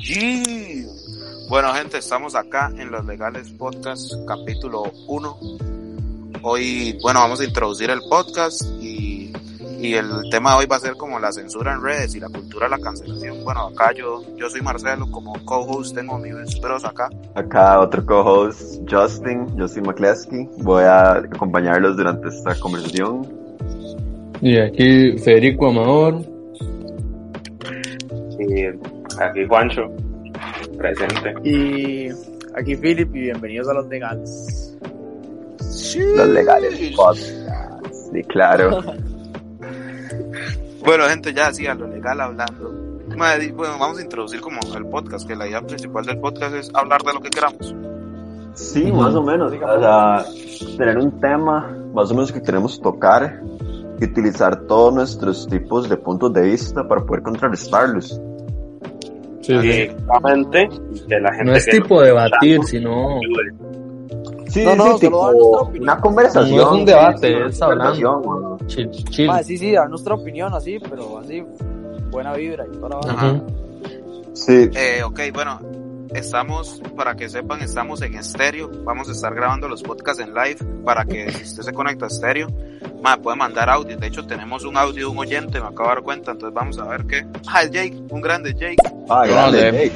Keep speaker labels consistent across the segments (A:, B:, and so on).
A: Yeah. Bueno, gente, estamos acá en Los Legales Podcast, capítulo 1. Hoy, bueno, vamos a introducir el podcast y, y el tema de hoy va a ser como la censura en redes y la cultura de la cancelación. Bueno, acá yo, yo soy Marcelo, como co-host tengo a mis bros acá.
B: Acá otro co-host, Justin, Justin McCleskey. Voy a acompañarlos durante esta conversación.
C: Y aquí Federico Amador.
D: Aquí Juancho, presente.
E: Y aquí Philip y bienvenidos a los legales.
B: Los legales podcast. Sí, claro.
A: Bueno, gente, ya así a lo legal hablando. Bueno, vamos a introducir como el podcast, que la idea principal del podcast es hablar de lo que queramos.
B: Sí, más o menos. O sea, tener un tema más o menos que queremos tocar y utilizar todos nuestros tipos de puntos de vista para poder contrarrestarlos.
C: Sí.
D: Exactamente. Que la gente
C: No es
D: que
C: tipo debatir, sino
B: Sí,
E: No, no,
B: sí, tipo una conversación.
C: No es un debate, es hablando. chill. chill.
E: Madre, sí, sí, dar nuestra opinión así, pero así, buena vibra y toda la.
C: Ajá.
B: Sí,
A: Eh, ok, bueno, estamos, para que sepan, estamos en estéreo. Vamos a estar grabando los podcasts en live para que si usted se conecta a estéreo, ma, puede mandar audio. De hecho, tenemos un audio de un oyente, me acabo de dar cuenta, entonces vamos a ver qué. Ah, es Jake, un grande Jake.
B: ah, grande. Jake.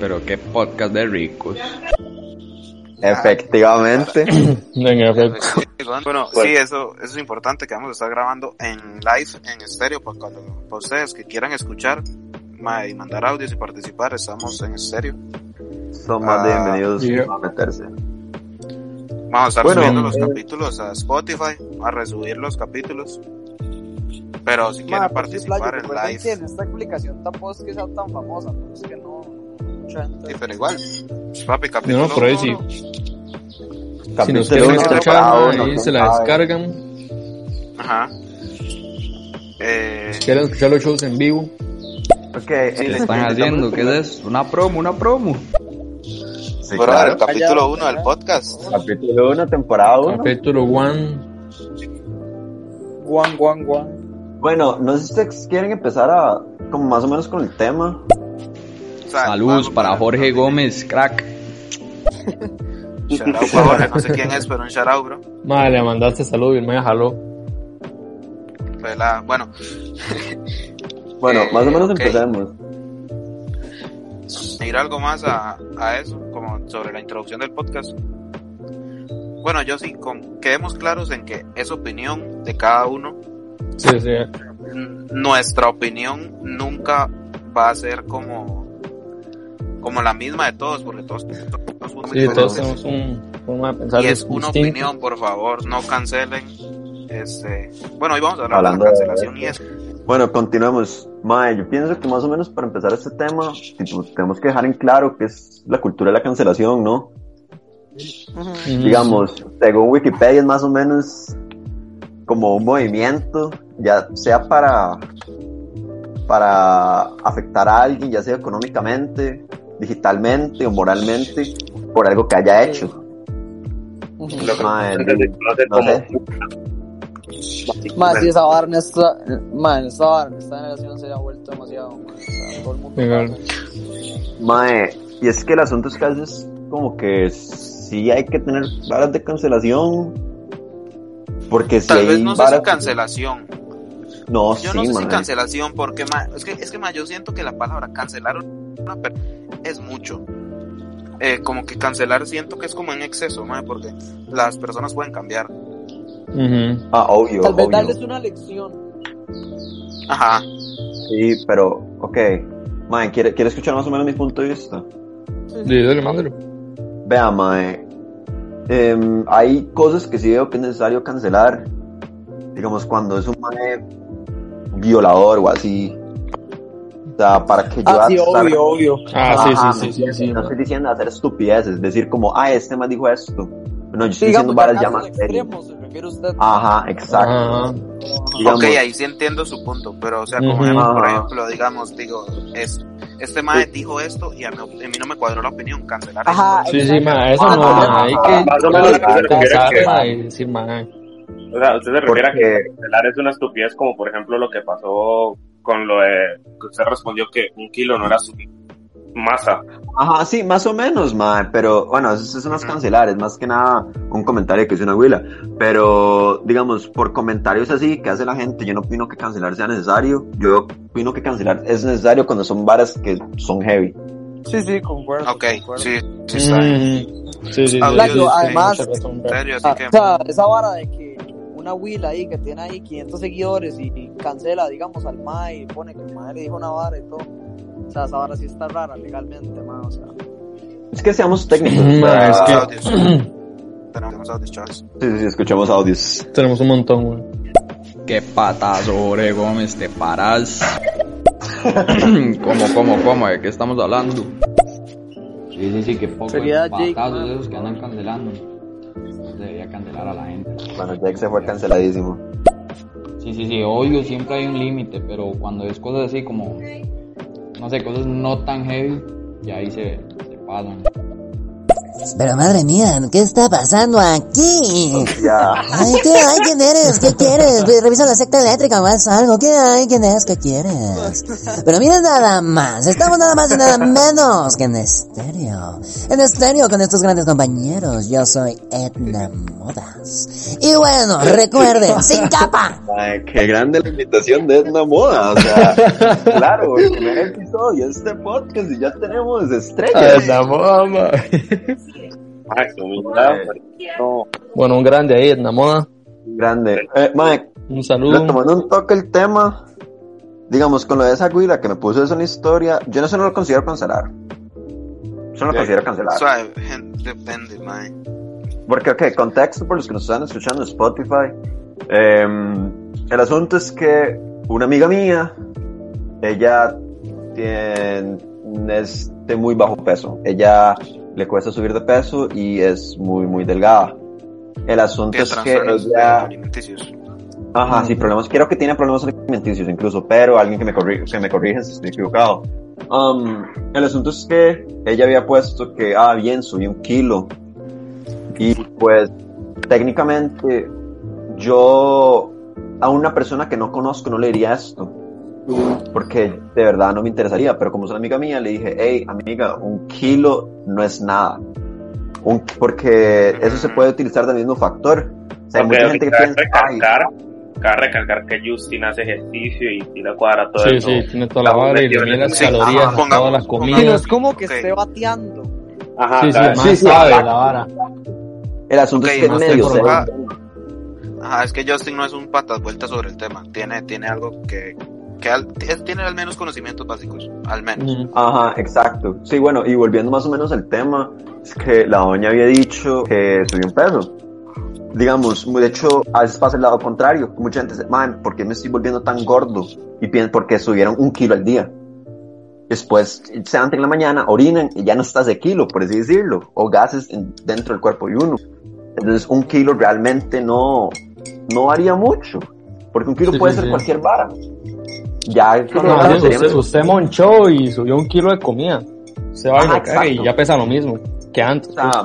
F: Pero qué podcast de ricos.
B: Efectivamente.
C: En efecto.
A: Bueno,
D: Pues-
A: sí, eso, eso es importante que vamos a estar grabando en live, en estéreo, para, cuando, para ustedes que quieran escuchar ma, y mandar audios y participar, estamos en estéreo.
B: Son más
A: Ah,
B: bienvenidos
C: yeah.
B: a meterse.
A: Vamos a estar
B: Bueno,
A: subiendo los
C: eh,
A: capítulos a Spotify, a resubir los capítulos. Pero si quieren
E: sí,
A: participar en
E: recuerden que
A: live,
E: en esta aplicación tampoco es que sea tan famosa, pero es que no, mucha gente.
A: sí, pero igual, pues, papi, capítulo
C: No, por ahí sí.
A: uno,
C: Si nos
B: Capítulo
C: quieren
B: temporada uno,
C: ahí se la descargan.
A: Ajá. Eh,
C: Si quieren escuchar los shows en vivo.
B: Ok,
F: ¿Qué están haciendo? ¿Qué es eso? Una promo, una promo.
B: Sí,
A: bro,
B: claro.
A: el capítulo
E: Callado,
A: 1 del podcast.
B: Capítulo 1, temporada 1.
C: Capítulo 1.
E: Guan, guan, guan.
B: Bueno, no sé si ustedes quieren empezar a, como más o menos con el tema.
A: O sea,
F: Saludos
A: vamos
F: para Jorge Gómez, crack.
A: shout out para Jorge, no sé quién es, pero un shout out, bro.
C: Madre, le mandaste salud y el me jaló.
A: Pela- Bueno,
B: Bueno,
A: Eh,
B: más o menos
A: ok.
B: empecemos.
A: Ir algo más a, a eso, como sobre la introducción del podcast. Bueno, yo sí, con, quedemos claros en que es opinión de cada uno.
C: Sí, sí.
A: Nuestra opinión nunca va a ser como, como la misma de todos, porque todos, todos somos muy
C: Sí, todos
A: diferentes.
C: tenemos un forma de pensar
A: Y es una opinión, por favor, no cancelen. Este, bueno, hoy vamos a hablar
B: Hablando
A: de
B: de
A: la cancelación y eso.
B: Bueno, continuemos. Mae, yo pienso que más o menos para empezar este tema, tipo, tenemos que dejar en claro que es la cultura de la cancelación, ¿no?
E: Ujú.
C: Ujú.
B: Digamos, según Wikipedia es más o menos como un movimiento, ya sea para, para afectar a alguien, ya sea económicamente, digitalmente o moralmente, por algo que haya hecho.
E: Ujú.
D: Lo que
B: Mae, no
D: como
E: Madre, sí, esa vara en esta, madre, en esta generación se ha vuelto demasiado, todo el mundo.
B: Mae, y es que el asunto es que a veces como que sí hay que tener varas de cancelación. Porque si
A: Tal
B: hay
A: vez no sé si
B: varas-
A: cancelación.
B: No,
A: Yo
B: sí,
A: no sé si cancelación, porque ma, es que, es que ma, yo siento que la palabra cancelar una es mucho. Eh, como que cancelar siento que es como en exceso, ma, porque las personas pueden cambiar.
C: Ujú.
B: Ah, obvio,
E: Tal vez
B: obvio.
E: darles una lección.
A: Ajá.
B: Sí, pero, ok. Mae, ¿quiere, ¿quiere escuchar más o menos mi punto de vista?
C: Sí, dale, mándalo.
B: Vea, mae. em, hay cosas que sí veo que es necesario cancelar. Digamos, cuando es un mae violador o así. O sea, para que yo
E: Ah, sí,
B: estar-
E: obvio, obvio.
C: Ah, sí,
B: Ajá,
C: sí, sí, sí, sí.
B: No estoy diciendo hacer estupideces, decir como, ah, este más dijo esto. No, yo estoy
E: Digamos,
B: diciendo varas ya más serias.
E: extremos, refiere usted.
B: Ajá, exacto.
C: Ajá.
B: Digamos,
A: Ok, ahí sí entiendo su punto, pero o sea, como
C: Ujú.
A: ejemplo, por
B: Ajá.
A: ejemplo, digamos, digo, es, este mae dijo esto y a mí, a mí no me cuadró la opinión, cancelar
E: Ajá,
A: eso.
C: Sí, sí, ma, eso
E: Ah,
C: no, hay que
D: más o menos lo que O sea, usted se refiere a que cancelar es una estupidez como por ejemplo lo que pasó con lo de que usted respondió que un kilo no era su masa.
B: Ajá, sí, más o menos, mae, pero bueno, eso, eso no es cancelar, es más que nada un comentario que es una huila. Pero, digamos, por comentarios así que hace la gente, yo no opino que cancelar sea necesario. Yo opino que cancelar es necesario cuando son varas que son heavy.
E: Sí, sí, concuerdo.
A: Ok,
E: concuerdo.
A: sí, sí está bien.
C: Ujú. Sí, sí, sí.
E: Además,
A: serio, así
E: Ah,
A: que...
E: o sea, esa vara de que una Will ahí que tiene ahí 500 seguidores y, y cancela, digamos, al MAE y pone que el MAE le dijo una vara y todo. O sea, esa vara sí está rara legalmente, ma, o sea.
B: Es que seamos técnicos.
C: Mm,
B: o sea,
C: es que-
A: Audios. Tenemos audios, chavales.
B: Sí, sí, escuchamos audios.
C: Tenemos un montón, güey.
F: Qué patazo, Ore Gómez, te paras. ¿Cómo, cómo, cómo? ¿De qué estamos hablando? Sí, sí, sí, qué poco
E: Jake,
F: patazos
E: man.
F: esos que andan cancelando. Debería cancelar a la gente.
B: Bueno, Jack se fue canceladísimo.
F: Sí, sí, sí, obvio, siempre hay un límite, pero cuando es cosas así como, no sé, cosas no tan heavy, ya ahí se, se pasan.
G: Pero madre mía, ¿qué está pasando aquí?
B: Ya.
G: Ay, ¿qué hay? ¿Quién eres? ¿Qué quieres? Ve, Revisa la secta eléctrica o haz algo. ¿Qué hay? ¿Quién es? ¿Qué quieres? Pero miren nada más. Estamos nada más y nada menos que en estéreo. En estéreo con estos grandes compañeros. Yo soy Edna Modas. Y bueno, recuerden, sin capa.
B: Ay, qué grande la invitación de Edna Moda. O sea, claro, el primer episodio de este podcast y ya tenemos estrellas.
C: la mamá.
D: No.
C: Bueno, un grande ahí, en la moda.
B: Grande. Eh, Mike,
C: Un saludo.
B: retomando un toque el tema, digamos, con lo de esa güila que me puso eso en la historia, yo no sé, no lo considero cancelar. Yo no lo considero cancelar.
A: Suave, gente, depende, mae.
B: Porque, ok, contexto por los que nos están escuchando en Spotify. em, el asunto es que una amiga mía, ella tiene, es de muy bajo peso. Ella le cuesta subir de peso y es muy, muy delgada. El asunto es que ella...
A: alimenticios.
B: Ajá, sí, problemas. Creo que tiene problemas alimenticios incluso, pero alguien que me, corri que me corrige si estoy equivocado. Um, el asunto es que ella había puesto que, ah, bien, subí un kilo. Y pues, técnicamente, yo a una persona que no conozco no le diría esto. Porque de verdad no me interesaría, pero como es una amiga mía, le dije, hey, amiga, un kilo no es nada. Un, porque eso se puede utilizar del mismo factor. O sea, hay
D: Ok,
B: mucha gente que piensa, ay,
D: recalcar, cabe recalcar que Justin hace ejercicio y tira cuadra todo
C: Sí,
D: eso.
C: sí, tiene toda la vara y le mide las
A: Sí,
C: calorías
A: ajá, pongamos-
C: todas las
E: Sí,
C: comidas.
E: es como que
D: Ok.
E: esté bateando.
D: Ajá,
C: Sí, sí,
B: sí, sí,
C: sabe la vara.
B: El asunto
A: Ok,
B: es que
A: estoy
B: medio
A: acá. Ajá, es que Justin no es un patas vueltas sobre el tema. Tiene, tiene algo que, que al- es- tiene al menos conocimientos básicos. Al menos.
B: Ajá, exacto. Sí, bueno, y volviendo más o menos al tema, es que la doña había dicho que subió un peso. Digamos, de hecho, a veces pasa el lado contrario. Mucha gente dice, man, ¿por qué me estoy volviendo tan gordo? Y piensan, porque subieron un kilo al día. Después se levantan en la mañana, orinan y ya no estás de kilo, por así decirlo. O gases en- dentro del cuerpo de uno. Entonces, un kilo realmente no, no haría mucho. Porque un kilo
C: Sí,
B: puede
C: sí,
B: ser
C: sí.
B: cualquier vara. Ya con
C: No, usted,
B: sería-
C: usted monchó y subió un kilo de comida. Se va y lo caga y
B: exacto.
C: ya pesa lo mismo que antes.
B: O sea,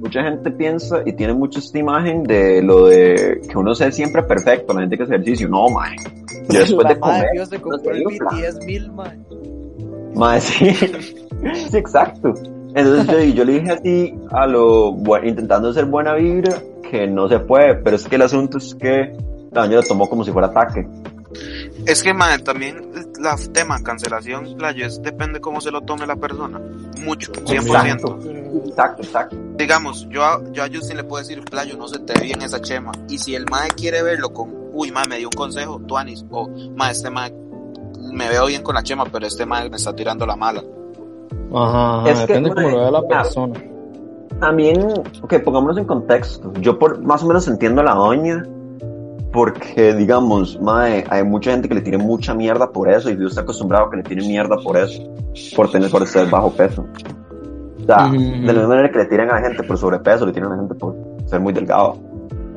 B: mucha gente piensa y tiene mucha esta imagen de lo de que uno sea siempre perfecto, la gente que hace ejercicio. No, mae. Yo después
E: la
B: de
E: madre
B: comer,
E: Dios se compró el BTS 1000, man.
B: mae, sí. sí, exacto. Entonces yo, yo le dije así a lo, intentando hacer buena vibra, que no se puede, pero es que el asunto es que la doña lo tomó como si fuera ataque.
A: Es que, man, también la tema cancelación, playo, es depende cómo se lo tome la persona. Mucho, 100%.
B: Exacto, exacto.
A: Digamos, yo a, yo a Justin le puedo decir, playo, no se te ve bien esa chema. Y si el mae quiere verlo con, uy, mae, me dio un consejo, Tuanis, o, mae, este mae, me veo bien con la chema, pero este mae me está tirando la mala.
C: Ajá, ajá,
B: Es que,
C: depende cómo lo vea la
B: mae,
C: persona.
B: También, ok, pongámonos en contexto. Yo por, más o menos entiendo a la doña, porque, digamos, mae, hay mucha gente que le tiene mucha mierda por eso, y yo estoy acostumbrado a que le tienen mierda por eso, por tener, por ser bajo peso. O sea,
C: Ujú.
B: de la misma manera que le tiran a la gente por sobrepeso, le tiran a la gente por ser muy delgado.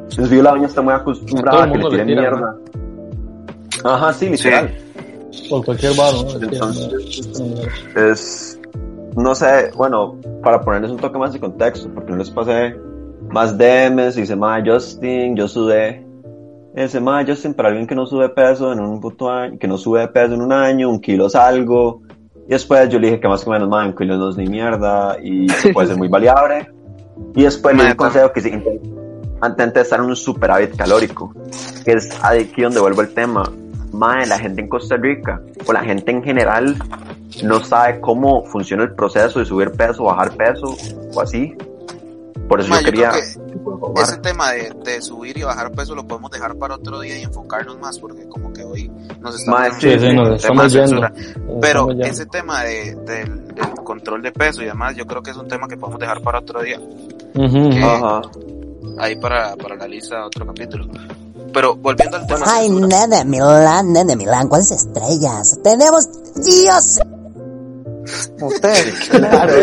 B: Entonces, yo la doña está muy acostumbrada
C: A
B: que le tiren
C: tiran,
B: mierda. Ajá, sí, literal.
C: Por cualquier varo, ¿no?
B: Entonces- es, no sé, bueno, para ponerles un toque más de contexto, porque no les pasé más DMs y dice, ma, Justin, yo sudé. Ese, ma, Justin, para alguien que no sube peso en un puto año, que no sube peso en un año, un kilo es algo. Y después yo le dije que más o menos, madre, un kilo no es ni mierda y que puede ser muy variable. Y después le di un consejo que si intente estar en un superávit calórico, que es aquí donde vuelvo el tema. Madre, la gente en Costa Rica o la gente en general no sabe cómo funciona el proceso de subir peso, bajar peso o así. Por eso
A: Ma,
B: yo
A: yo
B: quería
A: que ese tema de, de subir y bajar peso lo podemos dejar para otro día y enfocarnos más porque como que hoy nos estamos
B: Ma, sí,
C: sí, nos
A: de
C: estamos yendo. Nos
A: Pero
C: estamos
A: ese tema de, del, del control de peso y demás, yo creo que es un tema que podemos dejar para otro día.
C: Ujú.
A: que-
B: Ajá.
A: Ahí para, para la lista otro capítulo. Pero volviendo al tema
G: Ay, nene Milán, nene Milán, ¿cuáles estrellas? Tenemos Dios.
E: Ustedes.
B: Claro,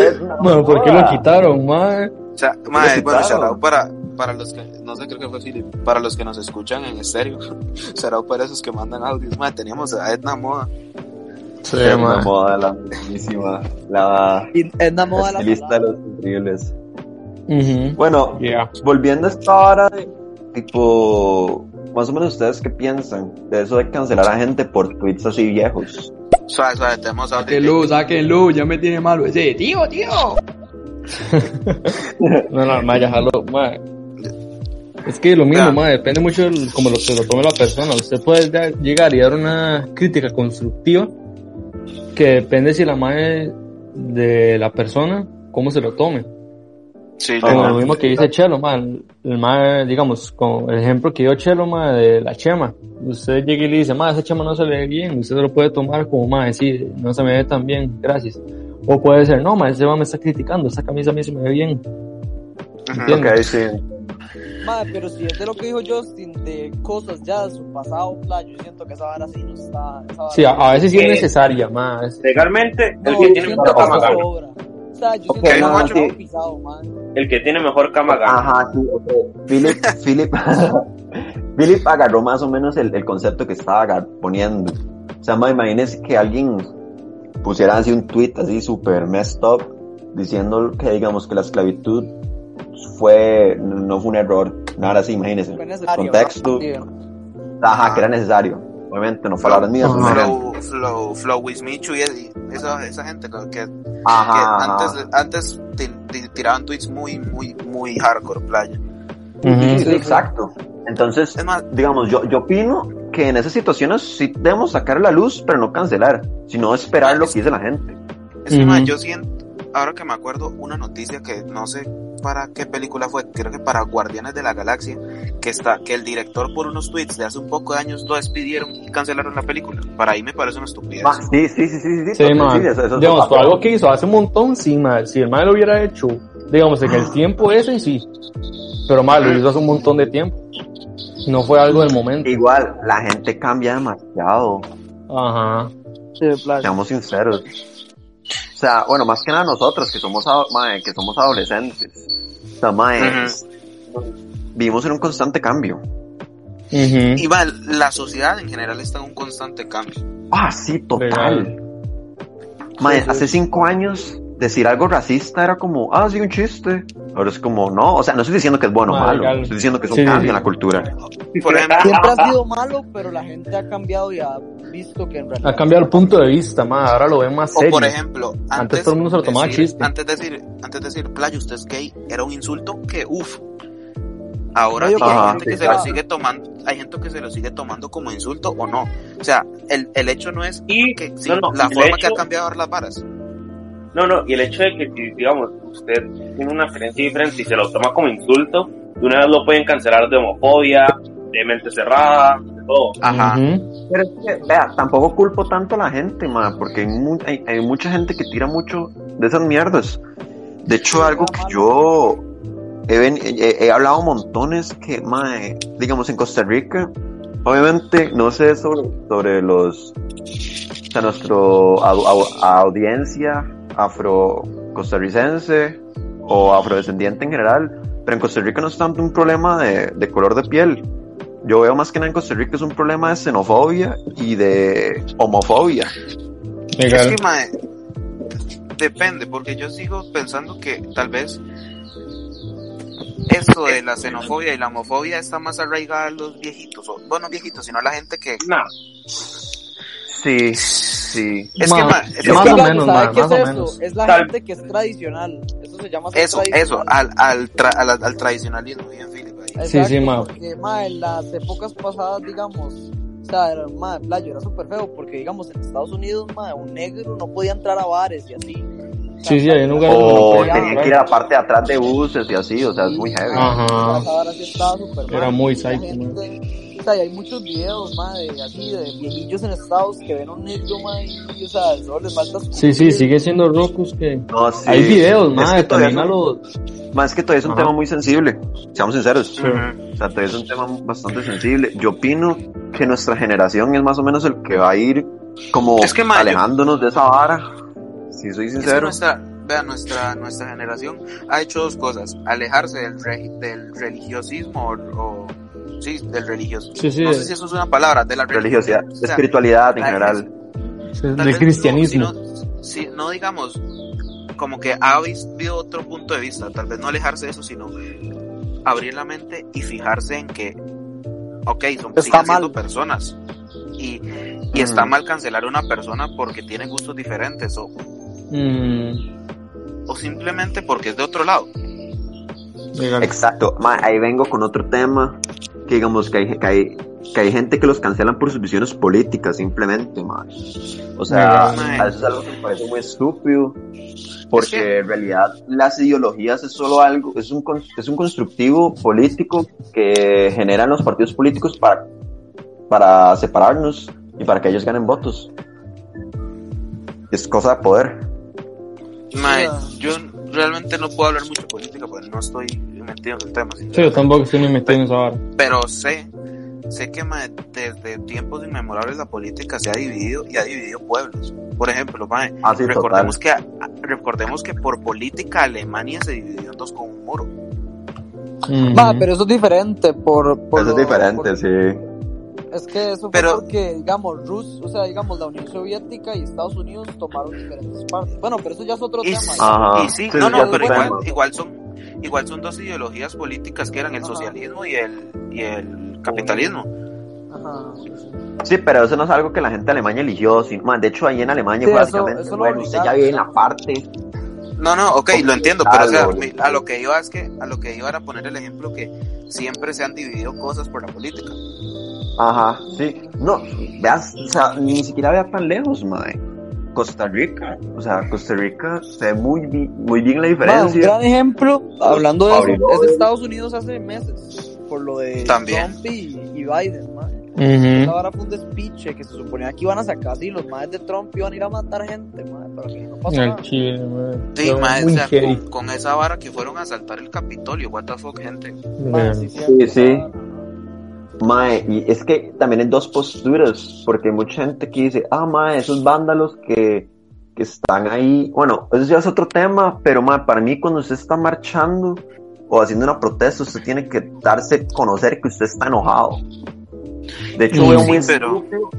C: Bueno, ¿por qué lo quitaron, mae?
A: O sea,
B: Lo
A: bueno, out para, para los que, no sé, creo que fue Philip, para los que nos escuchan en estéreo, out para esos que mandan audios, mae, teníamos a Edna Moda,
C: Sí, mae.
B: moda la mismísima, la
E: la moda de la
B: estilista de los increíbles.
C: Ujú.
B: Bueno,
C: Yeah.
B: volviendo a esta hora de tipo, más o menos ustedes qué piensan de eso de cancelar a gente por tweets así viejos.
A: suave, suave, tenemos audio.
F: Sáquenlo, sáquenlo, ya me tiene malo ese. Tío, tío.
C: No, no, mae, ya jaló, mae. Es que lo mismo, mae, depende mucho del- como lo que lo tome la persona. Usted puede da- llegar y dar una crítica constructiva que depende si la mae de la persona, cómo se lo tome.
A: Sí,
C: Como lo mismo que dice Chelo, ma, el, el ma, digamos, con el ejemplo que dio Chelo, ma, de la chema. Usted llega y le dice, ma, esa chema no se le ve bien, usted lo puede tomar como, ma, decir, no se me ve tan bien, gracias. O puede ser, no, ma, ese ma me está criticando, esa camisa a mí se me ve bien.
A: Ujú.
C: Entiendo.
B: Ok, sí.
E: Madre, pero si es de lo que dijo Justin, de cosas ya de su pasado, yo siento que esa vara sí no está. Esa vara
C: Sí, a, a veces sí es
D: Eh,
C: necesaria, ma. es-
D: Legalmente, el
E: no,
D: que
E: yo
D: tiene mejor
E: que
D: cama gana.
E: O sea, yo
B: Ok,
E: siento que
A: no,
B: sí.
E: pisado.
D: El que tiene mejor cama gana.
B: Ajá, sí, ok. Philip, Philip, Philip agarró más o menos el, el concepto que estaba poniendo. O sea, ma, imagínense que alguien pusiera así un tweet así super messed up diciendo que digamos que la esclavitud fue, no fue un error, nada así, imagínense. Contexto. Ajá, que era necesario. Obviamente, no palabras mías.
A: Flow, Flow, Flow Wismichu y y esa, esa gente que, que,
B: Ajá,
A: que
B: ajá.
A: antes, antes ti- ti- tiraban tweets muy, muy, muy hardcore, playa.
C: Ujú.
B: Sí, exacto. Entonces,
A: Es más,
B: digamos, yo, yo opino que en esas situaciones sí debemos sacar la luz, pero no cancelar, sino esperar lo que dice la gente.
A: Es que,
C: Ujú.
A: ma, yo siento, ahora que me acuerdo, una noticia que no sé para qué película fue, creo que para Guardianes de la Galaxia, que está, que el director por unos tweets de hace un poco de años lo despidieron y cancelaron la película. Para ahí me parece una estupidez.
B: Sí, sí, sí, sí, sí.
C: Sí,
B: sí,
C: ma.
B: sí, eso- eso
C: Digamos, por algo que hizo hace un montón, sí, ma. Si el ma lo hubiera hecho, digamos, en el tiempo ese, sí. Pero ma, lo hizo hace un montón de tiempo. No fue algo del momento.
B: Igual, la gente cambia demasiado,
C: Ajá.
E: Sí,
B: seamos sinceros. O sea, bueno, más que nada nosotros que somos, mae, que somos adolescentes. O sea, mae, vivimos en un constante cambio.
C: Ujú.
A: Y va, la sociedad en general está en un constante cambio.
B: Ah, sí, total. Mae,
C: Sí, sí.
B: hace cinco años decir algo racista era como, ah, sí, un chiste. Ahora es como, no, o sea, no estoy diciendo que es bueno o malo,
C: legal.
B: estoy diciendo que es un
C: Sí,
B: cambio
C: sí.
B: en la cultura.
A: Por ejemplo,
E: Siempre ha sido malo, pero la gente ha cambiado y ha visto que en realidad.
C: Ha cambiado el punto de vista, ma. Ahora lo ven más
A: o
C: serio.
A: por ejemplo, antes,
C: Antes todo el mundo se lo tomaba
A: decir-
C: chiste.
A: Antes de decir, antes de decir, playa, usted es gay, era un insulto que, uff. Ahora hay gente que se lo sigue tomando, hay gente que se lo sigue tomando como insulto o no. O sea, el, el hecho no es
D: Y,
A: que sí,
D: no, no,
A: la forma que
D: hecho-
A: ha cambiado ahora las varas.
D: No, no, y el hecho de que, si, digamos, usted tiene una creencia diferente y se lo toma como insulto, de una vez lo pueden cancelar de homofobia, de mente cerrada, de todo.
A: Ajá.
B: Pero es que, vea, tampoco culpo tanto a la gente, ma, porque hay, mu- hay, hay mucha gente que tira mucho de esas mierdas. De hecho, algo que yo he, ven- he, he hablado montones que, ma, digamos, en Costa Rica, obviamente, no sé sobre, sobre los, o sea, au- audiencia afro costarricense o afrodescendiente en general, pero en Costa Rica no es tanto un problema de, de color de piel. Yo veo más que nada en Costa Rica es un problema de xenofobia y de homofobia.
C: Legal.
A: Es que, mae, depende, porque yo sigo pensando que tal vez esto de la xenofobia y la homofobia está más arraigada a los viejitos, o bueno, viejitos, sino a la gente que,
D: No,
B: Sí, sí.
A: Es que,
C: más
A: que-
C: o menos,
E: ¿sabe
C: ma,
E: qué
C: más
E: es
C: o
E: eso?
C: menos.
E: Es la
D: Tal-
E: gente que es tradicional. Eso se llama
A: eso, eso, al, al, tra- al, al tradicionalismo, bien, Philip.
C: Sí, sí, ma.
E: Porque, ma, en las épocas pasadas, digamos, o sea, era, ma, playo, era súper feo, porque, digamos, en Estados Unidos, ma, un negro no podía entrar a bares y así.
C: Sí, sí, hay lugares donde no
B: O que ir a la parte de atrás de buses y así, o sea, es muy heavy.
C: Ajá. Era muy psycho,
E: sea, y hay muchos videos, ma, de así, de viejillos en Estados que ven un negro, ma, y, o sea, solo les falta
C: Sí, sí, sigue siendo Rocus que...
B: No, sí.
C: Hay videos,
B: Es
C: más
B: que todavía
C: también a los...
B: Más que todavía es un
C: Ajá.
B: tema muy sensible, seamos sinceros. O sea, todavía es un tema bastante sensible. Yo opino que nuestra generación es más o menos el que va a ir como
A: Es que, ma, yo-
B: alejándonos de esa vara. Si soy
A: Es que
B: sincero.
A: nuestra, vea, nuestra, nuestra generación ha hecho dos cosas. Alejarse del, re- del religiosismo o, o- sí, del religioso.
C: Sí, sí,
A: no
C: de-
A: sé si eso es una palabra, de la
B: Religiosidad,
A: O sea,
B: espiritualidad en general.
C: del cristianismo.
A: No, si no, si no digamos, como que ha visto otro punto de vista, tal vez no alejarse de eso, sino abrir la mente y fijarse en que, ok, son
E: Está
A: siguen siendo personas. Y, y está
B: Ujú.
A: mal cancelar a una persona porque tiene gustos diferentes o,
C: Mm,
A: o simplemente porque es de otro lado.
C: Legal.
B: Exacto. Ma, ahí vengo con otro tema. Que digamos que hay, que hay, que hay gente que los cancelan por sus visiones políticas, simplemente, ma. O sea,
A: Ma.
B: a veces es algo que me parece muy estúpido. Porque
A: Es que-
B: en realidad las ideologías es solo algo, es un, es un constructivo político que generan los partidos políticos para, para separarnos y para que ellos ganen votos. Es cosa de poder.
E: Ah.
A: yo realmente no puedo hablar mucho de política porque no estoy metido en el tema.
C: Sí, yo tampoco estoy ni metido en esa vara.
A: Pero sé, sé que desde tiempos inmemorables la política se ha dividido y ha dividido pueblos. Por ejemplo, mae,
B: Ah, sí,
A: recordemos, que, recordemos que por política Alemania se dividió en dos con un muro.
C: Mm,
E: Ma, pero eso es diferente por... por
B: Eso es diferente,
E: por-
B: sí.
E: Es que eso
A: Pero-
E: fue porque, digamos, Rus, o sea, digamos, la Unión Soviética y Estados Unidos tomaron diferentes partes. Bueno, pero eso ya es otro
A: Y,
E: tema.
B: Ajá.
A: y sí,
B: Sí,
A: no, no, pero igual, igual son igual son dos ideologías políticas que eran el
E: Ajá.
A: socialismo y el, y el capitalismo.
E: Ajá. sí,
B: pero eso no es algo que la gente de Alemania eligió. sino- man, de hecho, ahí en Alemania
E: Sí, eso-
B: básicamente,
E: eso
B: bueno, usted ya vive en
E: ¿no?
B: la parte.
A: No, no, ok, lo entiendo, pero o sea, a lo que iba es que, a lo que iba era poner el ejemplo que siempre se han dividido cosas por la política.
B: Ajá, sí. No, veas, o sea, ni siquiera vea tan lejos, mae. Costa Rica, o sea, Costa Rica se ve muy, bi- muy bien la
E: Ma, un
B: diferencia.
E: gran ejemplo, hablando de eso, es de Estados Unidos hace meses, por lo de
A: También.
E: Trump y, y Biden, ma.
C: ujú.
E: Esa vara fue un despiche que se suponía que iban a sacar así, los madres de Trump iban a ir a matar gente, ma, pero que no pasó nada.
C: chile, madre.
A: Sí, o sea, con, con esa vara que fueron a asaltar el Capitolio, what the fuck, gente.
E: Sí,
B: sí. Mae, y es que también hay dos posturas, porque hay mucha gente que dice, ah, mae, esos vándalos que, que están ahí, bueno, eso ya es otro tema, pero mae, para mí cuando usted está marchando o haciendo una protesta, usted tiene que darse a conocer que usted está enojado. De hecho,
C: Mm,
B: veo muy
A: pero-
B: estúpido,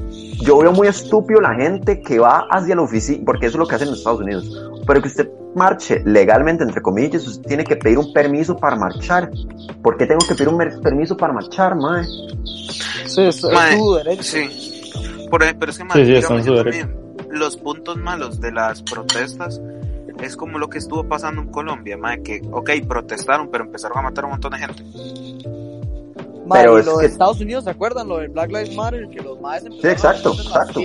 B: yo veo muy estúpido la gente que va hacia la oficina, porque eso es lo que hacen en Estados Unidos, pero que usted marche legalmente, entre comillas, usted tiene que pedir un permiso para marchar. ¿Por qué tengo que pedir un permiso para marchar, mae?
E: Sí, es, es
A: Mae,
E: su derecho.
A: Sí. Por, pero es que, mae,
C: Sí, sí,
A: digamos, también, los puntos malos de las protestas es como lo que estuvo pasando en Colombia, mae, que, ok, protestaron, pero empezaron a matar a un montón de gente.
E: Ma,
B: Pero
E: y
B: es
E: lo
B: que-
E: de Estados Unidos, ¿se acuerdan? Lo de Black Lives Matter, que los madres
B: Sí, exacto, exacto.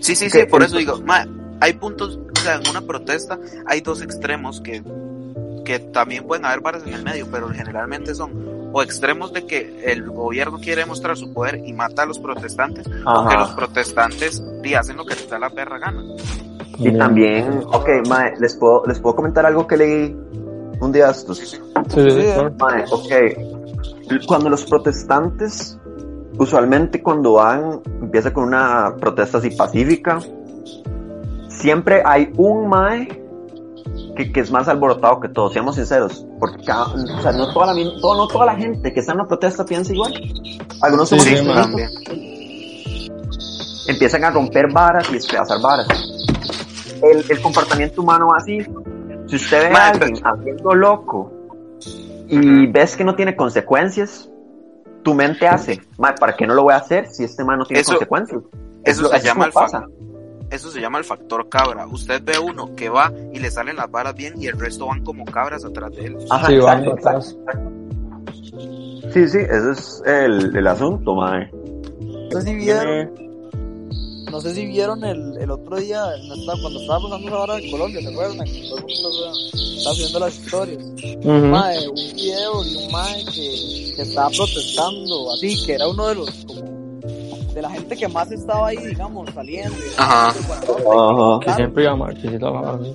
A: Sí, sí, sí, por eso digo, mae, hay puntos, o sea, en una protesta hay dos extremos que, que también pueden haber varas en el medio, pero generalmente son o extremos de que el gobierno quiere demostrar su poder y mata a los protestantes, o que los
B: Ajá.
A: protestantes di, hacen lo que les da la perra gana.
B: Y también, ok, mae, les puedo, les puedo comentar algo que leí un día estos.
A: Sí, sí.
C: Sí, sí, claro.
B: Mae, ok. Cuando los protestantes, usualmente cuando van, empieza con una protesta así pacífica, siempre hay un mae que, que es más alborotado que todos, seamos sinceros. Porque cada, o sea, no toda, la, todo- no toda la gente que está en la protesta piensa igual. Algunos
C: Sí, sí,
A: también.
B: empiezan a romper varas y despedazar varas. El, el comportamiento humano va así. Si usted ve a
A: Mae,
B: alguien haciendo loco y ves que no tiene consecuencias, tu mente hace, "Mae, ¿para qué no lo voy a hacer si este man no tiene
A: Eso-
B: consecuencias?
A: Eso se llama el
B: pasa.
A: Eso se llama el factor cabra. Usted ve uno que va y le salen las varas bien y el resto van como cabras atrás de él.
B: Ajá,
C: Sí, van
B: exacto,
C: atrás.
B: exacto, exacto. Sí, sí, ese es el, el asunto,
E: si vieron, no sé si vieron el, el otro día, cuando estaba pasando esa hora en Colombia, ¿se acuerdan? Que todo el mundo estaba- viendo las historias.
C: Ujú.
E: Mae, un video de un mae que, que estaba protestando, así, que era uno de los, como, de la gente que más estaba ahí, digamos, saliendo. y
A: Ajá.
B: Ajá.
C: Que siempre iba a marchar y todo. así.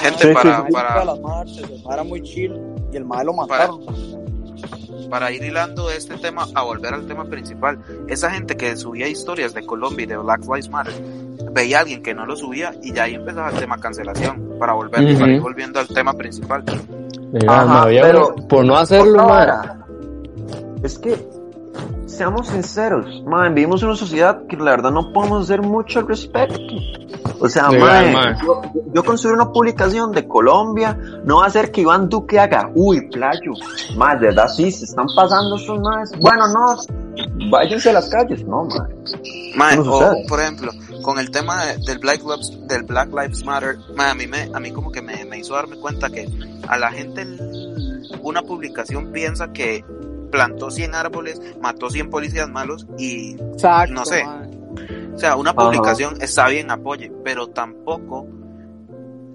A: Gente para, para,
E: las marchas, era muy chill, y el mae lo mataron.
A: para ir hilando este tema a volver al tema principal, esa gente que subía historias de Colombia y de Black Lives Matter, veía a alguien que no lo subía y ya ahí empezaba el tema cancelación, para volver
C: Ujú.
A: para ir volviendo al tema principal.
C: Mira,
B: Ajá,
C: ma, había
B: pero-
C: por no hacerlo,
B: vara. Es que, seamos sinceros, man, vivimos en una sociedad que la verdad no podemos hacer mucho al respecto. O sea,
C: Legal,
B: mae,
C: mae.
B: yo, yo construir una publicación de Colombia no va a hacer que Iván Duque haga, uy, playo, más, de verdad sí, se están pasando estos más. Bueno, no, váyanse a las calles, no, man.
A: Mae,
B: No
A: o, por ejemplo, con el tema de- del Black Lives, del Black Lives Matter, mae, a mí me, a mí como que me, me hizo darme cuenta que a la gente una publicación piensa que plantó 100 árboles, mató 100 policías malos y,
E: Exacto,
A: No sé.
E: mae.
A: O sea, una
B: Ajá.
A: publicación está bien, apoye, pero tampoco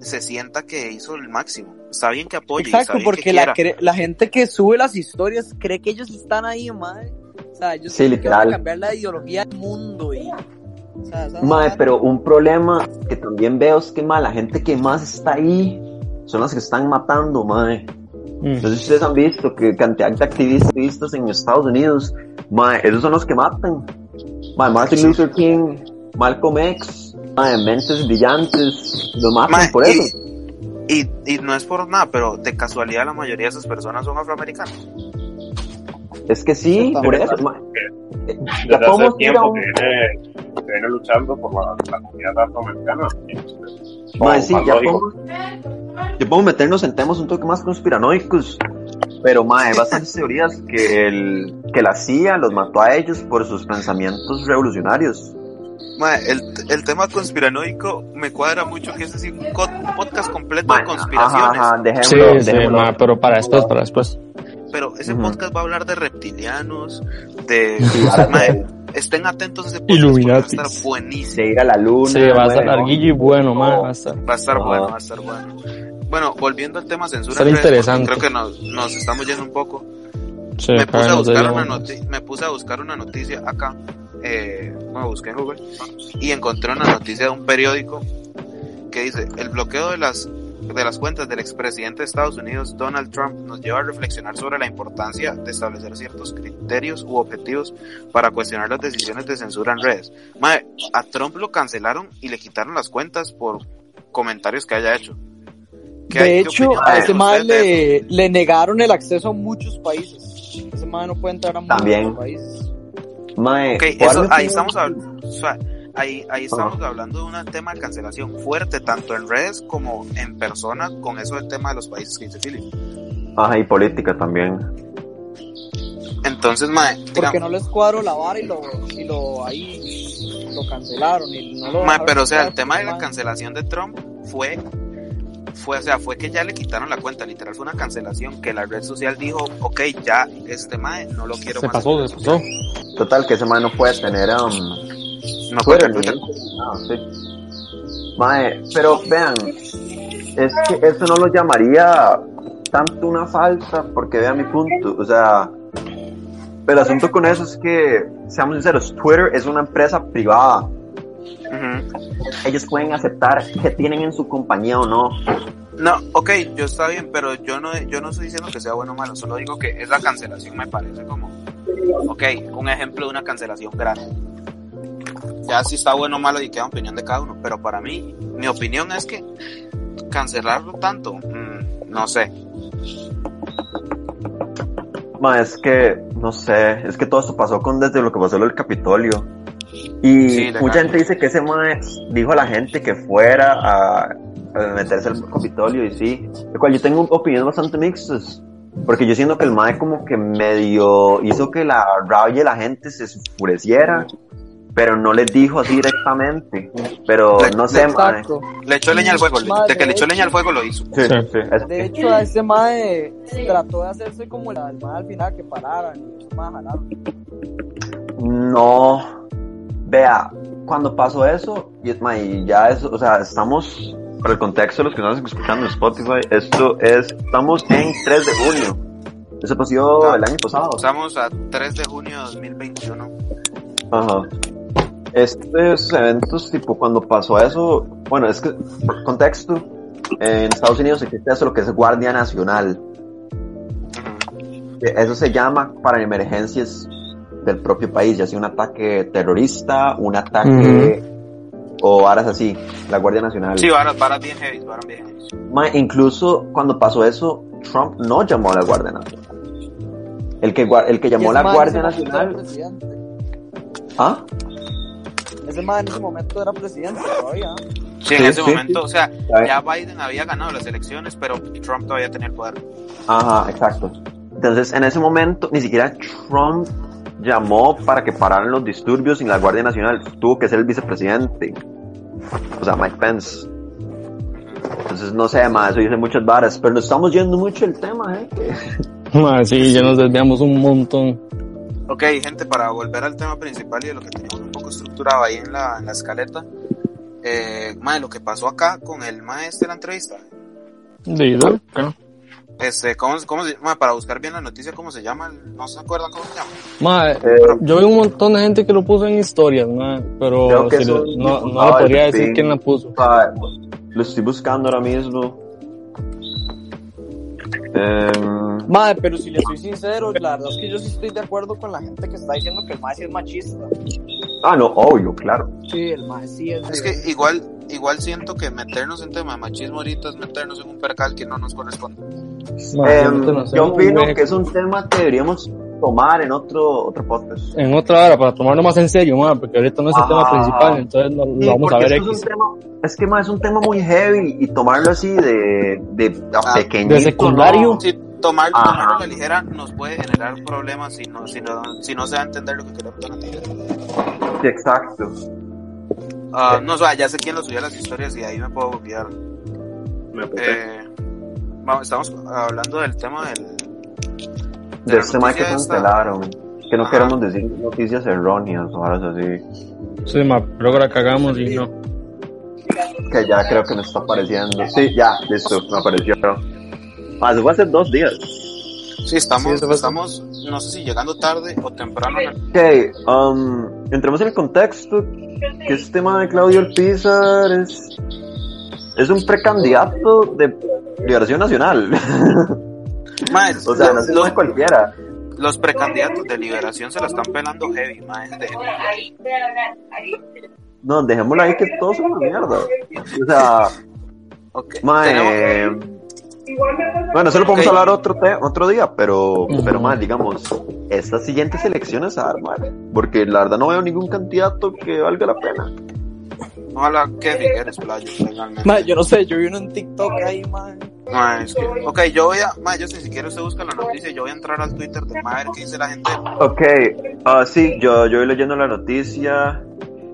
A: se sienta que hizo el máximo. Está bien que apoye,
E: Exacto,
A: bien
E: porque
A: que
E: la, la gente que sube las historias cree que ellos están ahí, madre. O sea, ellos
B: Sí,
E: que van a
B: literal.
E: cambiar la ideología del mundo y... O sea,
B: Mae, pero un problema que también veo es que, mae, la gente que más está ahí son las que están matando.
C: Mm.
B: No sé si ustedes han visto que cantidad de activistas en Estados Unidos, mae, esos son los que matan. Mae, Martin Luther King, Malcolm X, mae, mentes brillantes, lo matan
A: Mae,
B: por
A: y-
B: eso.
A: Y, y no es por nada, pero de casualidad la mayoría de esas personas son afroamericanas.
B: Es que sí, por eso. mae.
D: Desde
B: Ya
D: hace
B: podemos ir a
D: tiempo
B: un...
D: que viene, que viene luchando por la, la comunidad afroamericana.
B: Mae,
D: Oh,
B: sí, ya podemos, ya podemos meternos en temas un toque más conspiranoicos. Pero, mae, hay bastantes teorías que, el, que la CIA los mató a ellos por sus pensamientos revolucionarios.
A: Mae, el, el tema conspiranoico me cuadra mucho que ese sí un, podcast completo
B: Mae,
A: de conspiraciones.
B: Ajá, ajá, dejémoslo,
C: Sí, sí,
B: dejémoslo.
C: ma, pero para después, para después.
A: Pero ese
B: Ujú.
A: podcast va a hablar de reptilianos, de...
B: Sí,
A: Mae, estén atentos a ese podcast va a estar buenísimo.
B: de ir a la luna.
C: Sí, va a estar
B: mae,
C: larguillo y bueno, ma, va a estar.
A: Va a estar bueno, va a estar bueno. Bueno, volviendo al tema censura redes,
C: interesante.
A: creo que nos, nos estamos yendo un poco.
C: Sí,
A: me, puse a buscar una noti- me puse a buscar una noticia acá, eh, bueno, busqué en Google, y encontré una noticia de un periódico que dice, el bloqueo de las, de las cuentas del expresidente de Estados Unidos, Donald Trump, nos lleva a reflexionar sobre la importancia de establecer ciertos criterios u objetivos para cuestionar las decisiones de censura en redes. Mae, a Trump lo cancelaron y le quitaron las cuentas por comentarios que haya hecho. ¿Qué hay-
E: De
A: qué
E: hecho, a ese
A: eso?
E: le, le negaron el acceso a muchos países. Ese mae no puede entrar a muchos
B: También.
E: países.
B: mae,
A: Ok,
B: ¿cuál
A: eso,
B: es
A: ahí estamos hablando, o sea, ahí, ahí estamos hablando de un tema de cancelación fuerte, tanto en redes como en persona, con eso del tema de los países que dice Philip.
B: Ajá, y política también.
A: Entonces, mae,
E: Porque no les cuadro la vara y lo, y lo ahí lo cancelaron y no lo
A: mae, pero o sea, el tema de la
E: mae.
A: cancelación de Trump fue, fue, o sea, fue que ya le quitaron la cuenta, literal fue una cancelación, que la red social dijo, ok, ya, este mae, no lo quiero
C: Se
A: más.
C: pasó, se pasó.
B: Total, que ese mae no puede tener um,
A: No puede
B: Twitter, no, sí. Mae, pero vean, es que eso no lo llamaría tanto una falta, porque vean mi punto, o sea, el asunto con eso es que, seamos sinceros, Twitter es una empresa privada,
A: Ujú.
B: Ellos pueden aceptar que tienen en su compañía o no,
A: No, ok, yo está bien, pero yo no, yo no estoy diciendo que sea bueno o malo, solo digo que esa cancelación me parece como, ok, un ejemplo de una cancelación grande. Ya si está bueno o malo y queda opinión de cada uno, pero para mí, mi opinión es que cancelarlo tanto, mm, no sé.
B: Ma, es que, no sé, es que todo esto pasó con desde lo que pasó lo del Capitolio. Y
A: Sí,
B: mucha gente dice que ese mae dijo a la gente que fuera a, a meterse al Capitolio y sí. De cual yo tengo opiniones bastante mixtas. Porque yo siento que el mae como que medio hizo que la rabia de la gente se enfureciera. pero no les dijo así directamente. Pero
A: Le-
B: no sé, mae.
A: Le echó leña al fuego.
E: Madre,
A: De que le echó leña al fuego lo hizo.
B: Sí,
C: Sí.
B: sí,
E: De hecho, a ese mae trató de hacerse como la del mae al final que pararan y mae jalaron.
B: No. Vea, cuando pasó eso, y, ma, y ya eso, o sea, estamos, para el contexto de los que nos están escuchando en Spotify, esto es, estamos en 3 de junio. Eso pasó el año pasado.
A: Estamos a 3 de junio de 2021.
B: Ajá. Estos eventos, tipo, cuando pasó eso, bueno, es que, por contexto, en Estados Unidos existe eso lo que es Guardia Nacional. Eso se llama para emergencias del propio país, ya sea un ataque terrorista, un ataque o varas así, la Guardia Nacional.
A: Sí, varas, varas bien heavy, varas bien heavy.
B: Ma, incluso cuando pasó eso, Trump no llamó a la Guardia Nacional. El que, el que llamó a la Guardia Nacional. ¿Ah?
E: Ese mae en ese momento era presidente todavía.
A: Sí, en
B: Sí,
A: ese
B: sí,
A: momento, o sea, ya Biden había ganado las elecciones, pero Trump todavía tenía el poder.
B: Ajá, exacto. Entonces, en ese momento, ni siquiera Trump llamó para que pararan los disturbios en la Guardia Nacional. Tuvo que ser el vicepresidente. O sea, Mike Pence. Entonces, no sé, más, eso dice muchas varas. Pero nos estamos yendo mucho el tema, ¿eh?
C: Ma, sí, ya nos desviamos un montón.
A: Ok, gente, para volver al tema principal y de lo que teníamos un poco estructurado ahí en la, en la escaleta, eh, mae, lo que pasó acá con el maestro de la entrevista,
C: Sí, ¿no? Claro.
A: Este, ¿cómo, cómo se, mae, para buscar bien la noticia, ¿cómo se llama? ¿No se acuerdan cómo se llama?
C: Ma,
B: Eh,
C: yo vi un montón de gente que lo puso en historias, ma, pero si le- no, no le podría decir quién la puso.
B: ah, lo estoy buscando ahora mismo.
E: Mae, pero si le soy sincero, la verdad es que yo sí estoy de acuerdo con la gente que está diciendo que el mae sí es machista.
B: ah, no, obvio, claro.
E: Sí, el mae sí es.
A: Es que igual, igual siento que meternos en tema de machismo ahorita es meternos en un percal que no nos corresponde.
C: Ma,
B: Em,
C: no
B: yo opino que es un tema que deberíamos tomar en otro, otro podcast.
C: en otra hora para tomarlo más en serio, ma, porque ahorita no es el
B: Ah.
C: tema principal, entonces lo, lo
B: Sí,
C: vamos a ver
B: es. Es, un tema, es que ma, es un tema muy heavy y tomarlo así de, de a
A: Ah,
B: pequeñito.
C: de secundario.
B: no.
A: Sí, tomar,
B: Ajá.
A: tomarlo a la ligera nos puede generar problemas si no, si no, si no se va a entender lo que queremos transmitir.
B: Sí, exacto.
A: Ah, no, o sea, ya sé quién lo subió a las historias y ahí me puedo guiar.
D: Me.
A: Eh, vamos, estamos hablando del tema del...
B: De
A: la
B: este ma que cancelaron. Que no
A: Ajá.
B: queremos decir noticias erróneas o algo así.
C: Sí, ma, luego la cagamos y no.
B: Que ya creo que me está apareciendo. Sí, ya, listo, me apareció. Ah, eso fue hace dos días.
A: Sí, estamos,
E: Sí,
A: estamos, no sé si llegando tarde o temprano.
B: Ok, um, entremos en el contexto. Que este tema de Claudio Alpizar es, es un precandidato de Liberación Nacional.
A: Mae,
B: o sea, no se
A: los,
B: lo cualquiera.
A: los precandidatos de liberación se la están pelando heavy, mae. de-
B: No, dejémoslo ahí que todos son una mierda. O sea,
A: ok,
B: mae,
A: tenemos-
B: bueno, eso lo podemos hablar otro, te- otro día, pero,
C: Ujú.
B: pero más, digamos, estas siguientes elecciones a armar, porque la verdad no veo ningún candidato que valga la pena.
A: Ojalá que Figueres playo, realmente.
E: Yo no sé, yo vi uno en TikTok ahí, mae.
A: Mae, es que, ok, yo voy a, mae, yo sé, si quiere usted busca la noticia, yo voy a entrar al Twitter de mae, a ver qué dice la gente.
B: Ok, ah sí, yo, yo voy leyendo la noticia.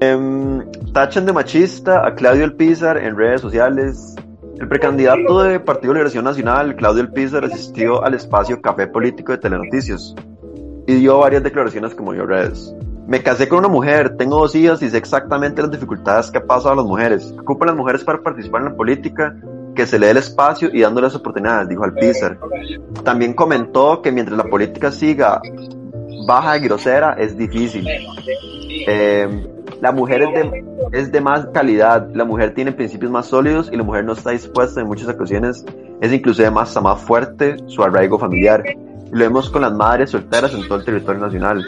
B: Em, tachan de machista a Claudio Alpizar en redes sociales. El precandidato de Partido Liberación Nacional, Claudio Alpizar, asistió al espacio Café Político de Telenoticias y dio varias declaraciones como dio redes. Me casé con una mujer, tengo dos hijas y sé exactamente las dificultades que ha pasado a las mujeres. ¿Qué ocupan las mujeres para participar en la política? Que se le dé el espacio y dándoles oportunidades, dijo Alpizar. También comentó que mientras la política siga baja y grosera es difícil. Eh, la mujer es de, es de más calidad, la mujer tiene principios más sólidos y la mujer no está dispuesta en muchas ocasiones, es inclusive más, más fuerte su arraigo familiar. Lo vemos con las madres solteras en todo el territorio nacional.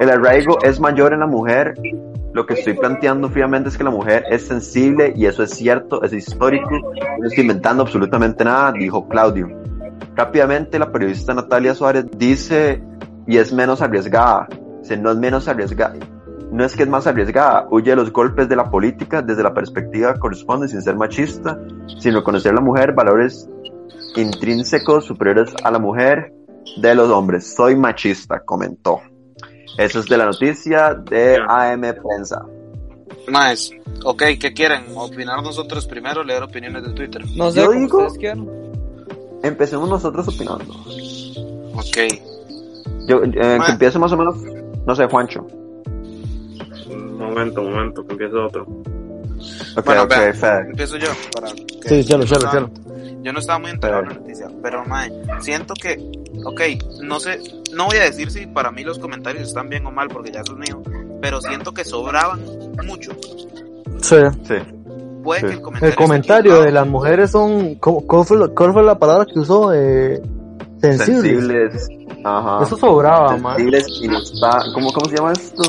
B: El arraigo es mayor en la mujer. Lo que estoy planteando fríamente es que la mujer es sensible y eso es cierto, es histórico. No estoy inventando absolutamente nada, dijo Claudio. Rápidamente la periodista Natalia Suárez dice y es menos arriesgada. No es menos arriesgada. No es que es más arriesgada, huye de los golpes de la política desde la perspectiva que corresponde sin ser machista, sin reconocer a la mujer valores intrínsecos superiores a la mujer de los hombres. Soy machista, comentó. Eso es de la noticia de. AM Prensa.
A: Más, ok, ¿qué quieren? ¿Opinar nosotros primero o leer opiniones de Twitter?
E: No sé,
B: Yo
E: como
B: digo-
E: ustedes quieran.
B: Empecemos nosotros opinando.
A: Ok.
B: Yo, eh, que empiece más o menos, no sé, Juancho.
D: Un momento, un momento, que empiece otro.
B: Ok,
A: Bueno,
B: ok,
A: vean,
B: Fede.
A: empiezo yo. Para que-
C: Sí,
A: yo
C: chelo.
A: estaba- Yo no estaba muy enterado en la noticia, pero mae, siento que, ok, no sé, no voy a decir si para mí los comentarios están bien o mal, porque ya eso es mío, pero siento que sobraban mucho.
C: Sí.
B: Sí.
A: Puede
B: Sí.
A: que el comentario,
C: El comentario de las mujeres son. ¿cómo- ¿Cuál fue, la- cuál fue la palabra que usó? Eh, sensibles.
B: Sensibles. Ajá.
C: Eso sobraba, man.
B: sensibles y no está, ¿cómo, ¿cómo se llama esto?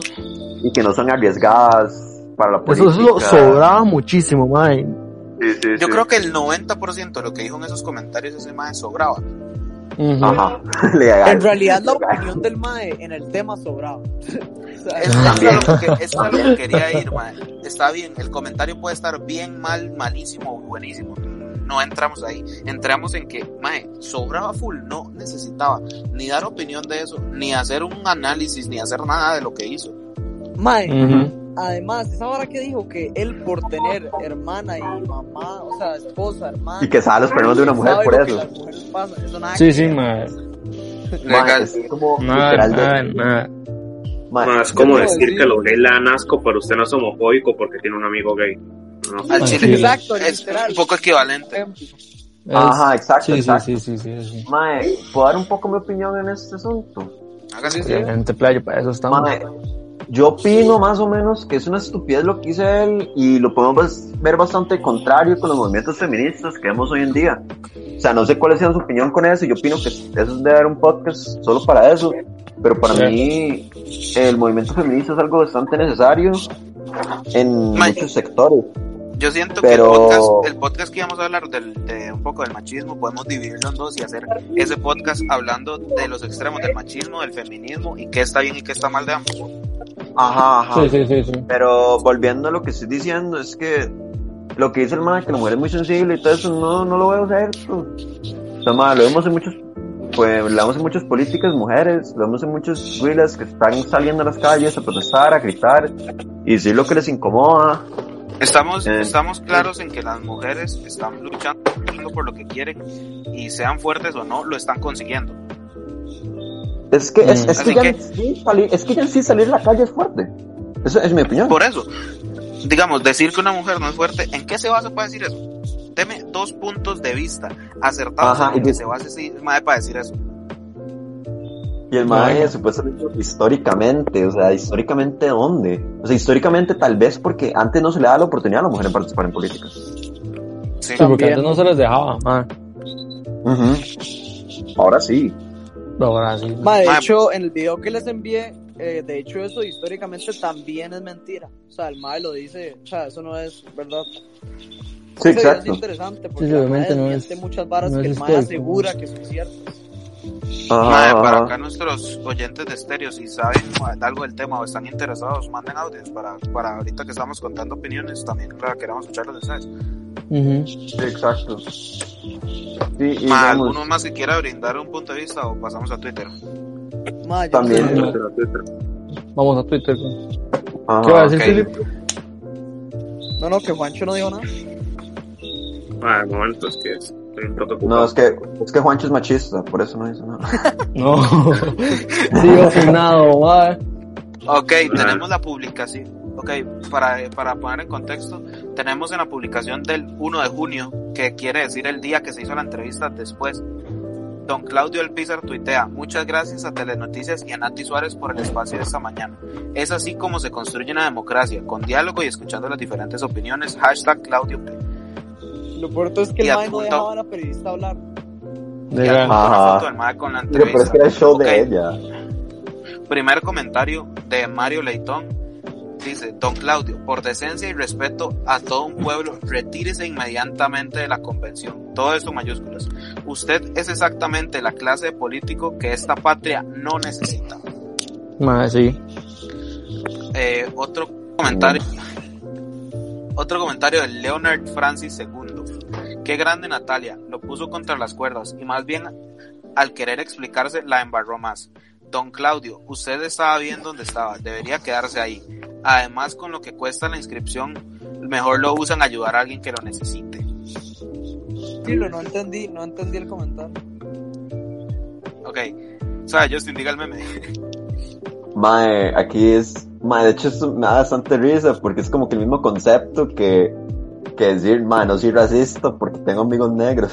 B: Y que no son arriesgadas para la
C: Eso,
B: política.
C: eso sobraba muchísimo.
B: Sí, sí,
A: Yo
B: sí.
A: creo que el 90% de lo que dijo en esos comentarios ese mae sobraba.
B: Ajá. Legal.
E: En realidad la opinión del mae en el tema sobraba. O sea,
A: Eso es a lo que, eso es a lo que quería ir, mae. Está bien, el comentario puede estar bien, mal, malísimo o buenísimo. No entramos ahí. Entramos en que, mae, sobraba full. No necesitaba ni dar opinión de eso, ni hacer un análisis, ni hacer nada de lo que hizo.
E: mae. Además, esa hora que dijo que él por tener hermana y mamá, o sea, esposa, hermana.
B: Y que sabe los problemas de una mujer por eso.
E: pasan, eso nada
C: Sí, sí.
B: Ma,
A: Legal.
B: es como
C: Nada,
B: literal de-
C: nada, nada.
B: ma,
D: Ma, es como decir
E: decir-
D: que los gays le dan asco, pero usted no es homofóbico porque tiene un amigo gay. No.
A: Al
C: Ah,
A: chile
C: sí.
E: Exacto,
A: es
E: literal.
A: un poco equivalente.
B: Ajá, exacto,
C: Sí, sí,
B: exacto.
C: sí, sí, sí, sí.
B: Mae, ¿puedo dar un poco mi opinión en este asunto?
A: Hágase.
E: Sí, sí.
C: Para eso estamos.
B: Mae, yo opino más o menos que es una estupidez lo que hizo él y lo podemos ver bastante contrario con los movimientos feministas que vemos hoy en día. O sea, no sé cuál sea su opinión con eso. Yo opino que eso es de haber un podcast solo para eso. Pero para
C: Sí.
B: mí, el movimiento feminista es algo bastante necesario en
A: Mae.
B: muchos sectores.
A: Yo siento
B: Pero-
A: que el podcast, el podcast que íbamos a hablar del, de un poco del machismo, podemos dividirlo en dos y hacer ese podcast hablando de los extremos del machismo, del feminismo y qué está bien y qué está mal de ambos.
B: Ajá, ajá.
C: Sí, sí, sí, sí.
B: Pero volviendo a lo que estoy diciendo, es que lo que dice el man, que la mujer es muy sensible y todo eso, no, no lo veo cierto. O sea, ma, lo vemos en muchos, pues, lo vemos en muchas políticas mujeres, lo vemos en muchos güilas que están saliendo a las calles a protestar, a gritar y decir lo que les incomoda.
A: Estamos,
B: Eh.
A: estamos claros en que las mujeres están luchando por lo que quieren y sean fuertes o no, lo están consiguiendo.
B: Es que, es, es que ya
A: que-
B: en sí salir, es que ya en sí salir a la calle es fuerte. Esa es mi opinión.
A: Por eso, digamos, decir que una mujer no es fuerte, ¿en qué se basa para decir eso? Deme dos puntos de vista acertados
B: Ajá,
A: en que se base ese para decir eso.
B: Y el mae, supuestamente, históricamente, o sea, históricamente, ¿dónde? O sea, históricamente, tal vez porque antes no se le daba la oportunidad a la mujer en participar en política.
A: Sí.
C: Sí, porque antes no se les dejaba, man.
B: Ahora sí.
C: Ahora sí.
E: Ma, de
A: Ma,
E: hecho, en el video que les envié, eh, de hecho, eso históricamente también es mentira. O sea, el mae lo dice, o sea, eso no es verdad.
B: Sí,
E: Ese
B: exacto.
E: es interesante porque
C: Sí, obviamente
E: mae
C: no es-
E: muchas varas
C: no
E: que
C: es
E: el mae asegura que son ciertas.
A: Mae, para
B: ajá.
A: acá nuestros oyentes de estéreo, si saben algo del tema o están interesados, manden audios para, para ahorita que estamos contando opiniones, también la queremos escucharlos de ustedes.
B: Sí, exacto. Sí, y
A: Ma,
B: digamos,
A: ¿Alguno más que quiera brindar un punto de vista o pasamos a Twitter?
E: Ma,
B: También.
D: Twitter.
C: Vamos a Twitter.
B: ajá.
C: ¿Qué va a decir. Philip?
E: No, no, que Juancho no dijo nada.
D: Ah, el momento es que estoy un toque
B: No, es que, es que Juancho es machista, por eso no dice nada.
C: No. Sigo asignado, man.
A: Ok, tenemos la publicación. Ok, para, para poner en contexto, tenemos en la publicación del 1 de junio, que quiere decir el día que se hizo la entrevista después. Don Claudio Elpizar tuitea, muchas gracias a Telenoticias y a Nati Suárez por el espacio de esta mañana. Es así como se construye una democracia, con diálogo y escuchando las diferentes opiniones. Hashtag Claudio P.
E: Lo puerto es que
A: Y
E: el mae no dejaba a la periodista hablar.
A: Y una
B: Ajá.
A: foto del mae con la
B: Pero, pero es
A: entrevista.
B: que era el show
A: Ok.
B: de ella.
A: Primer comentario de Mario Leitón. Dice, Don Claudio, por decencia y respeto a todo un pueblo, retírese inmediatamente de la convención. Todo eso mayúsculas. Usted es exactamente la clase de político que esta patria no necesita.
C: Man, sí.
A: Eh, otro comentario. Otro comentario de Leonard Francis II. Qué grande Natalia, lo puso contra las cuerdas y más bien al querer explicarse la embarró más. Don Claudio, usted estaba bien donde estaba, debería quedarse ahí. Además, con lo que cuesta la inscripción, mejor lo usan a ayudar a alguien que lo necesite.
E: Dilo, no entendí, no entendí el comentario.
A: Ok, o sea, Justin, diga el meme.
B: Mae, aquí es. Mae, de hecho, esto me da bastante risa porque es como que el mismo concepto que, que decir, mae, no soy racista porque tengo amigos negros.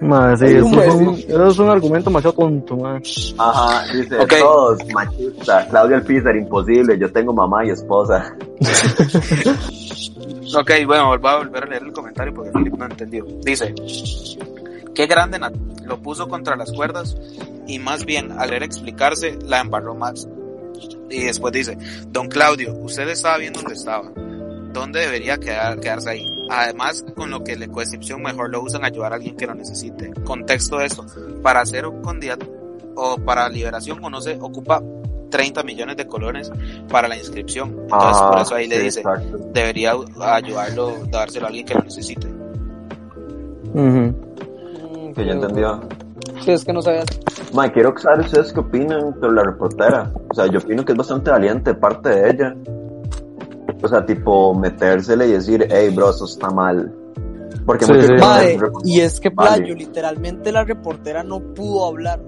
C: Madre, sí, eso es, un, eso es un argumento demasiado tonto, madre.
B: Ajá, dice,
A: Ok.
B: todos machista. Claudia Alpizar, imposible. Yo tengo mamá y esposa.
A: Ok, bueno, voy a volver a leer el comentario porque Philip no entendió. Dice, qué grande Nat, lo puso contra las cuerdas y más bien al leer explicarse la embarró más. Y después dice, don Claudio, usted estaba bien donde estaba. ¿Dónde debería quedar, quedarse ahí? Además, con lo que le coexcepción mejor lo usan a ayudar a alguien que lo necesite. Contexto de esto, para hacer un candidato o para liberación o no sé, ocupa 30 millones de colones para la inscripción. Entonces, por eso ahí le
B: Ah, sí,
A: dice,
B: exacto.
A: debería ayudarlo, dárselo a alguien que lo necesite.
C: Ujú.
E: Mm,
B: Que ya
E: creo-
B: entendió.
E: Sí, es que no sabía.
B: Mae, quiero saber ustedes qué opinan sobre la reportera. O sea, yo opino que es bastante valiente parte de ella. O sea, tipo, metérsele y decir, hey, bro, eso está mal. Porque
C: Sí,
B: muchos
C: sí.
B: dicen,
E: Mae,
B: "Re-
E: y es que
B: Vale.
E: Playo, literalmente la reportera no pudo hablar.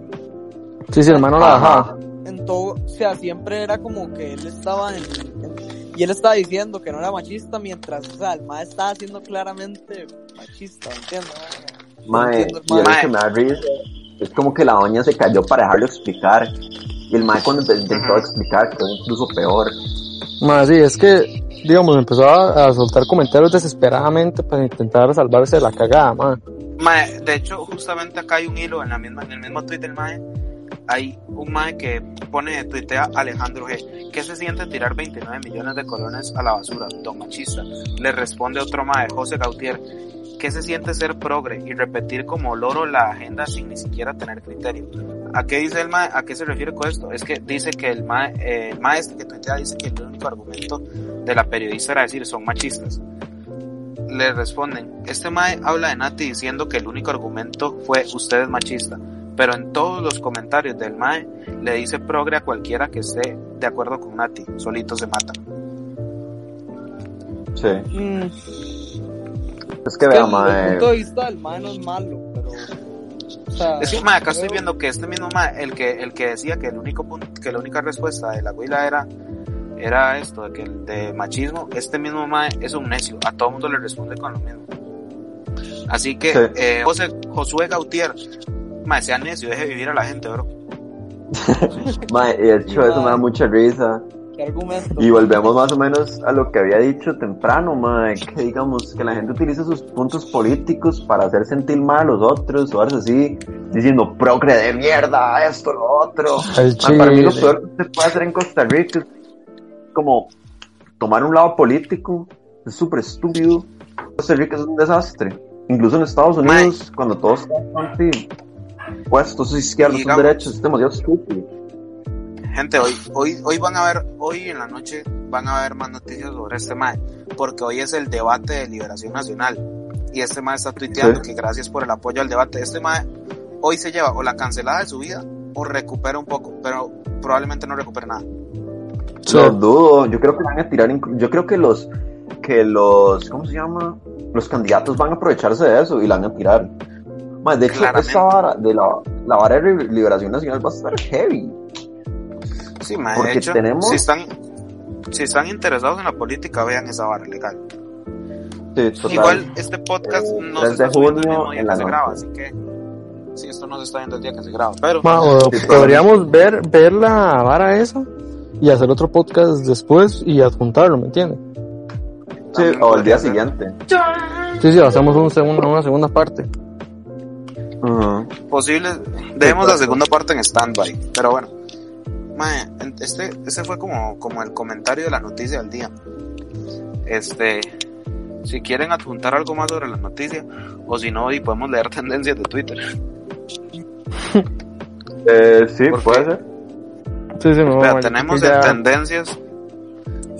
C: Sí, sí, hermano la
B: Ajá.
E: En todo, o sea, siempre era como que él estaba en, en- y él estaba diciendo que no era machista mientras, o sea, el mae estaba siendo claramente machista, ¿me entiendes?
B: Mae,
E: entiendo,
B: y
A: mae.
B: que me da risa. Es como que la doña se cayó para dejarlo explicar. Y el mae cuando intentó explicar quedó incluso peor.
C: Más sí, es que, digamos, empezó a, soltar comentarios desesperadamente para intentar salvarse de la cagada, madre.
A: Mae, de hecho, justamente acá hay un hilo en la misma, en el mismo tweet del Mae. Hay un Mae que pone, tuitea Alejandro G. ¿Qué se siente tirar 29 millones de colones a la basura, don machista? Le responde otro Mae, José Gautier. ¿Qué se siente ser progre y repetir como loro la agenda sin ni siquiera tener criterio? ¿A qué dice el MAE? ¿A qué se refiere con esto? Es que dice que el MAE, eh, el MAE este que tuitea dice que el único argumento de la periodista era decir son machistas. Le responden, este MAE habla de Nati diciendo que el único argumento fue usted es machista, pero en todos los comentarios del MAE le dice progre a cualquiera que esté de acuerdo con Nati, solito se matan.
B: Sí.
E: Mm,
B: Es que
E: que
B: vea,
E: el,
B: mae.
E: el punto de vista del mae no es malo, pero, o sea,
A: Es que, mae, acá estoy viendo que este mismo mae, el que, el que decía que el único punto, que la única respuesta de la huila era, era esto, de que el de machismo, este mismo mae es un necio, a todo mundo le responde con lo mismo. Así que,
B: Sí.
A: eh, José, Josué Gautier, mae, sea necio, deje vivir a la gente, bro.
B: Mae, y de hecho, eso me da mucha risa.
E: ¿Qué argumento?
B: Y volvemos más o menos a lo que había dicho temprano, mae, que digamos que la gente utiliza sus puntos políticos para hacer sentir mal a los otros o algo así, diciendo progre de mierda, esto, lo otro. Para mí lo peor que se puede hacer en Costa Rica es como tomar un lado político, es súper estúpido. Costa Rica es un desastre. Incluso en Estados Unidos, cuando todos están puestos izquierdos, son derechos, es demasiado estúpido.
A: Gente, hoy, hoy, hoy van a ver, hoy en la noche van a ver más noticias sobre este mae, porque hoy es el debate de liberación nacional. Y este mae está tuiteando
B: Sí.
A: que gracias por el apoyo al debate. Este mae hoy se lleva o la cancelada de su vida o recupera un poco, pero probablemente no recupere nada.
B: Lo dudo, yo creo que van a tirar, yo creo que los, que los, ¿cómo se llama? Los candidatos van a aprovecharse de eso y la van a tirar. Más, de hecho,
A: Claramente.
B: esta vara de la, la vara de liberación nacional va a estar heavy.
A: Sí,
B: Porque
A: de hecho,
B: tenemos-
A: si están, si están interesados en la política, vean esa vara legal.
B: Sí, total.
A: Igual este podcast
B: Eh,
A: no
B: 3
A: se está
B: de
A: subiendo el
B: junio
A: mismo día que se
B: noche.
A: graba, así que sí, esto no se está viendo el día que se graba, pero
C: Ma, o
B: Sí,
C: podríamos ver, ver la vara esa y hacer otro podcast después y adjuntarlo, ¿me entiendes?
B: Sí, o el día
A: ser.
B: siguiente.
C: Sí, sí, hacemos un segundo, una segunda parte.
A: Posible, dejemos la segunda parte en standby, pero bueno. Mae, este, ese fue como, como el comentario de la noticia del día. Este, si quieren adjuntar algo más sobre la noticia, o si no, y podemos leer tendencias de Twitter.
B: Eh, sí,
A: ¿Por
B: puede ser.
C: Sí, sí,
A: tenemos en tendencias,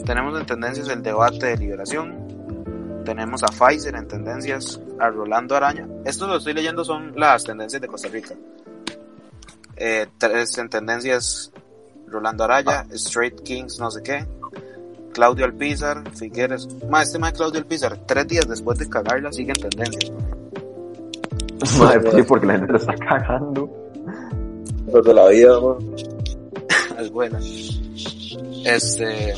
A: tenemos en tendencias el debate de liberación, tenemos a Pfizer en tendencias, a Rolando Araña. Esto lo estoy leyendo son las tendencias de Costa Rica. Eh, tres en tendencias, Rolando Araya, Straight Kings, no sé qué. Claudio Alpizar, Figueres. Más este más Claudio Alpizar, tres días después de cagarla, sigue en tendencias.
B: Mae, sí, porque la gente lo está cagando.
D: Los de la vida, man.
A: es buena. Este.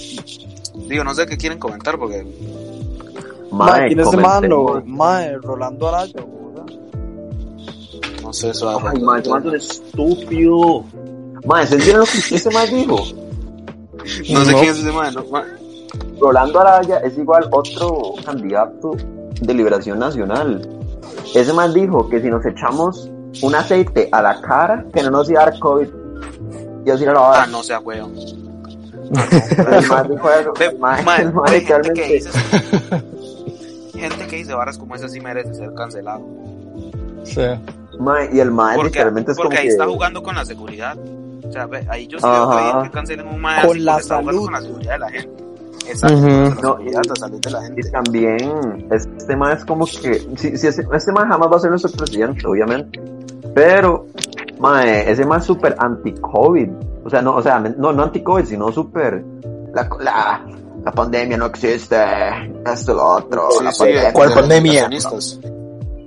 A: Digo, no sé qué quieren comentar porque.
E: Mae,
B: Mae,
E: ¿quién es mano? Mae, Rolando Araya, ¿verdad?
A: No sé, eso.
D: Ay, ese man es estúpido.
B: Mae, ¿se entienden lo que ese mae dijo?
A: No sé
C: No.
A: quién es ese man. No, ma-
B: Rolando Araya es igual otro candidato de Liberación Nacional. Ese man dijo que si nos echamos un aceite a la cara, que no nos iba a dar COVID. Y así no lo va a
A: Ah,
B: dar.
A: no sea ve, gente que
B: literalmente-
A: dice. gente que dice varas como esa sí merece ser cancelado.
C: Sí.
B: Mae, y el
A: Porque,
B: literalmente es como
A: porque ahí
B: que...
A: está jugando con la seguridad. O sea, ve, ahí yo pedir que cancelen un mae
E: Con la salud.
A: con la seguridad de la gente. Exacto, con la
B: No,
A: seguridad, la salud de la
B: Y
A: gente.
B: también, este man es como que, si, si ese, este man jamás va a ser nuestro presidente, obviamente. Pero, mae, ese man es súper anti-COVID. O sea, no, o sea, no, no anti-COVID, sino súper, la, la, la pandemia no existe, esto, lo otro,
A: Sí,
B: la
A: sí,
B: pandemia.
A: de
E: ¿Cuál
A: los
E: pandemia?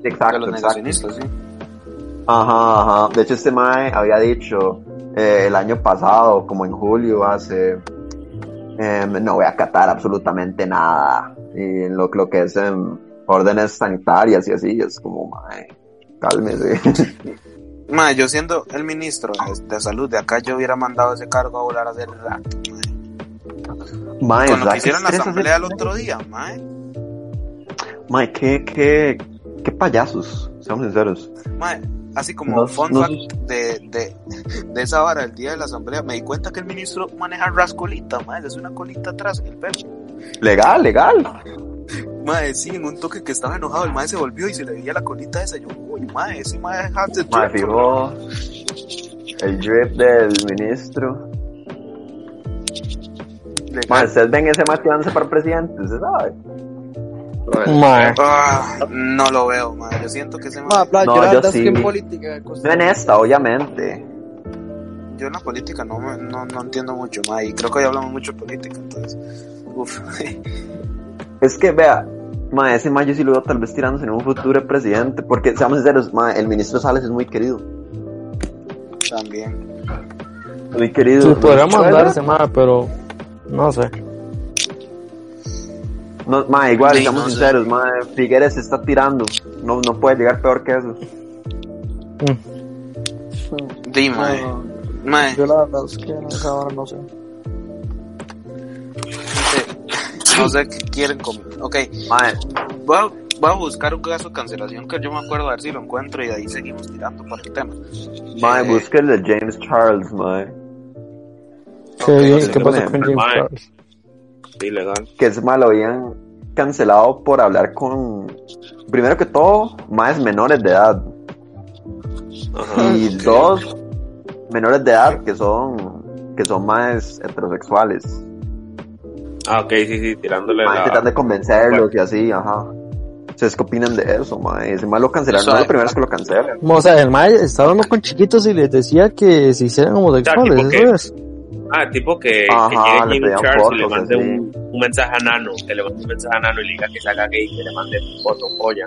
B: Exacto,
A: los
B: exacto.
A: sí.
B: Ajá, ajá. De hecho, este mae había dicho eh, el año pasado, como en julio, hace, em, no voy a acatar absolutamente nada. Y en lo, lo que es em, órdenes sanitarias y así, es como, mae, cálmese.
A: Mae, yo siendo el ministro de, de salud de acá, yo hubiera mandado ese cargo a volar hace rato, mae. Con lo
B: ¿verdad
A: que hicieron la asamblea el otro día, mae.
B: Mae, qué, qué, qué payasos, seamos sinceros.
A: Mae, así como
B: No-
A: fun
B: no-
A: fact de, de, de esa vara el día de la asamblea, me di cuenta que el ministro maneja rascolita, mae, es una colita atrás en el pelo.
B: Legal, legal.
A: Mae, sí, en un toque que estaba enojado, el mae se volvió y se le veía la colita esa. Yo, uy, mae, ese Mae, drip.
B: fijó el drip del ministro.
A: Legal.
B: Mae, ustedes ven ese tirándose para presidente, ¿se sabe?
A: Ah, no lo veo, mae. Yo siento que Mae,
E: pla,
B: No,
E: yo
B: sí.
E: que en política...
B: No en esta, obviamente.
A: yo en la política no, me- no, no entiendo mucho, mae, y creo que hoy hablamos mucho de política, entonces, uff.
B: Es que, vea, ma, ese ma yo sí lo veo tal vez tirándose en un futuro de presidente, porque, seamos sinceros, ma, el ministro Sales es muy querido.
A: También.
B: Muy querido.
C: Sí, podría mandarse, mae, pero no sé.
B: No, ma, igual,
A: Sí, no sé.
B: sinceros, ma, Figueres se está tirando. No, no puede llegar peor que eso.
C: Mm.
A: Di, mae.
E: No,
A: Mae,
E: yo la verdad es que no, esa hora no sé.
A: no sé qué quieren comer. Ok,
B: Ma,
A: voy a, voy a buscar un caso de cancelación que yo me acuerdo a ver si lo encuentro y de ahí seguimos tirando para el tema.
B: ma,
A: Eh,
B: busca el de James Charles, ma.
C: Qué
A: Ok,
C: bien,
A: sí,
C: ¿qué pasa con James
D: mae.
C: Charles?
D: Sí, legal.
B: Que ese ma lo habían cancelado por hablar con, primero que todo, más menores de edad.
D: Ajá.
B: Y dos, menores de edad que son, que son más heterosexuales.
D: Ah, ok, sí, sí, tirándole
B: Ma,
D: la...
B: intentan de convencerlos y así, ajá. ¿Ustedes qué opinan de eso, ma? Ese ma lo cancelaron, no es la primera vez que lo cancelan.
C: O sea, el mae estaba hablando con chiquitos y les decía que se hicieran homosexuales, eso es.
D: Ah, tipo que,
B: Ajá,
D: que
B: le
D: llegue Jimmy Charles y le mande un, un mensaje a Nano, que le mande un mensaje a Nano y le diga que se haga gay, que le mande foto polla.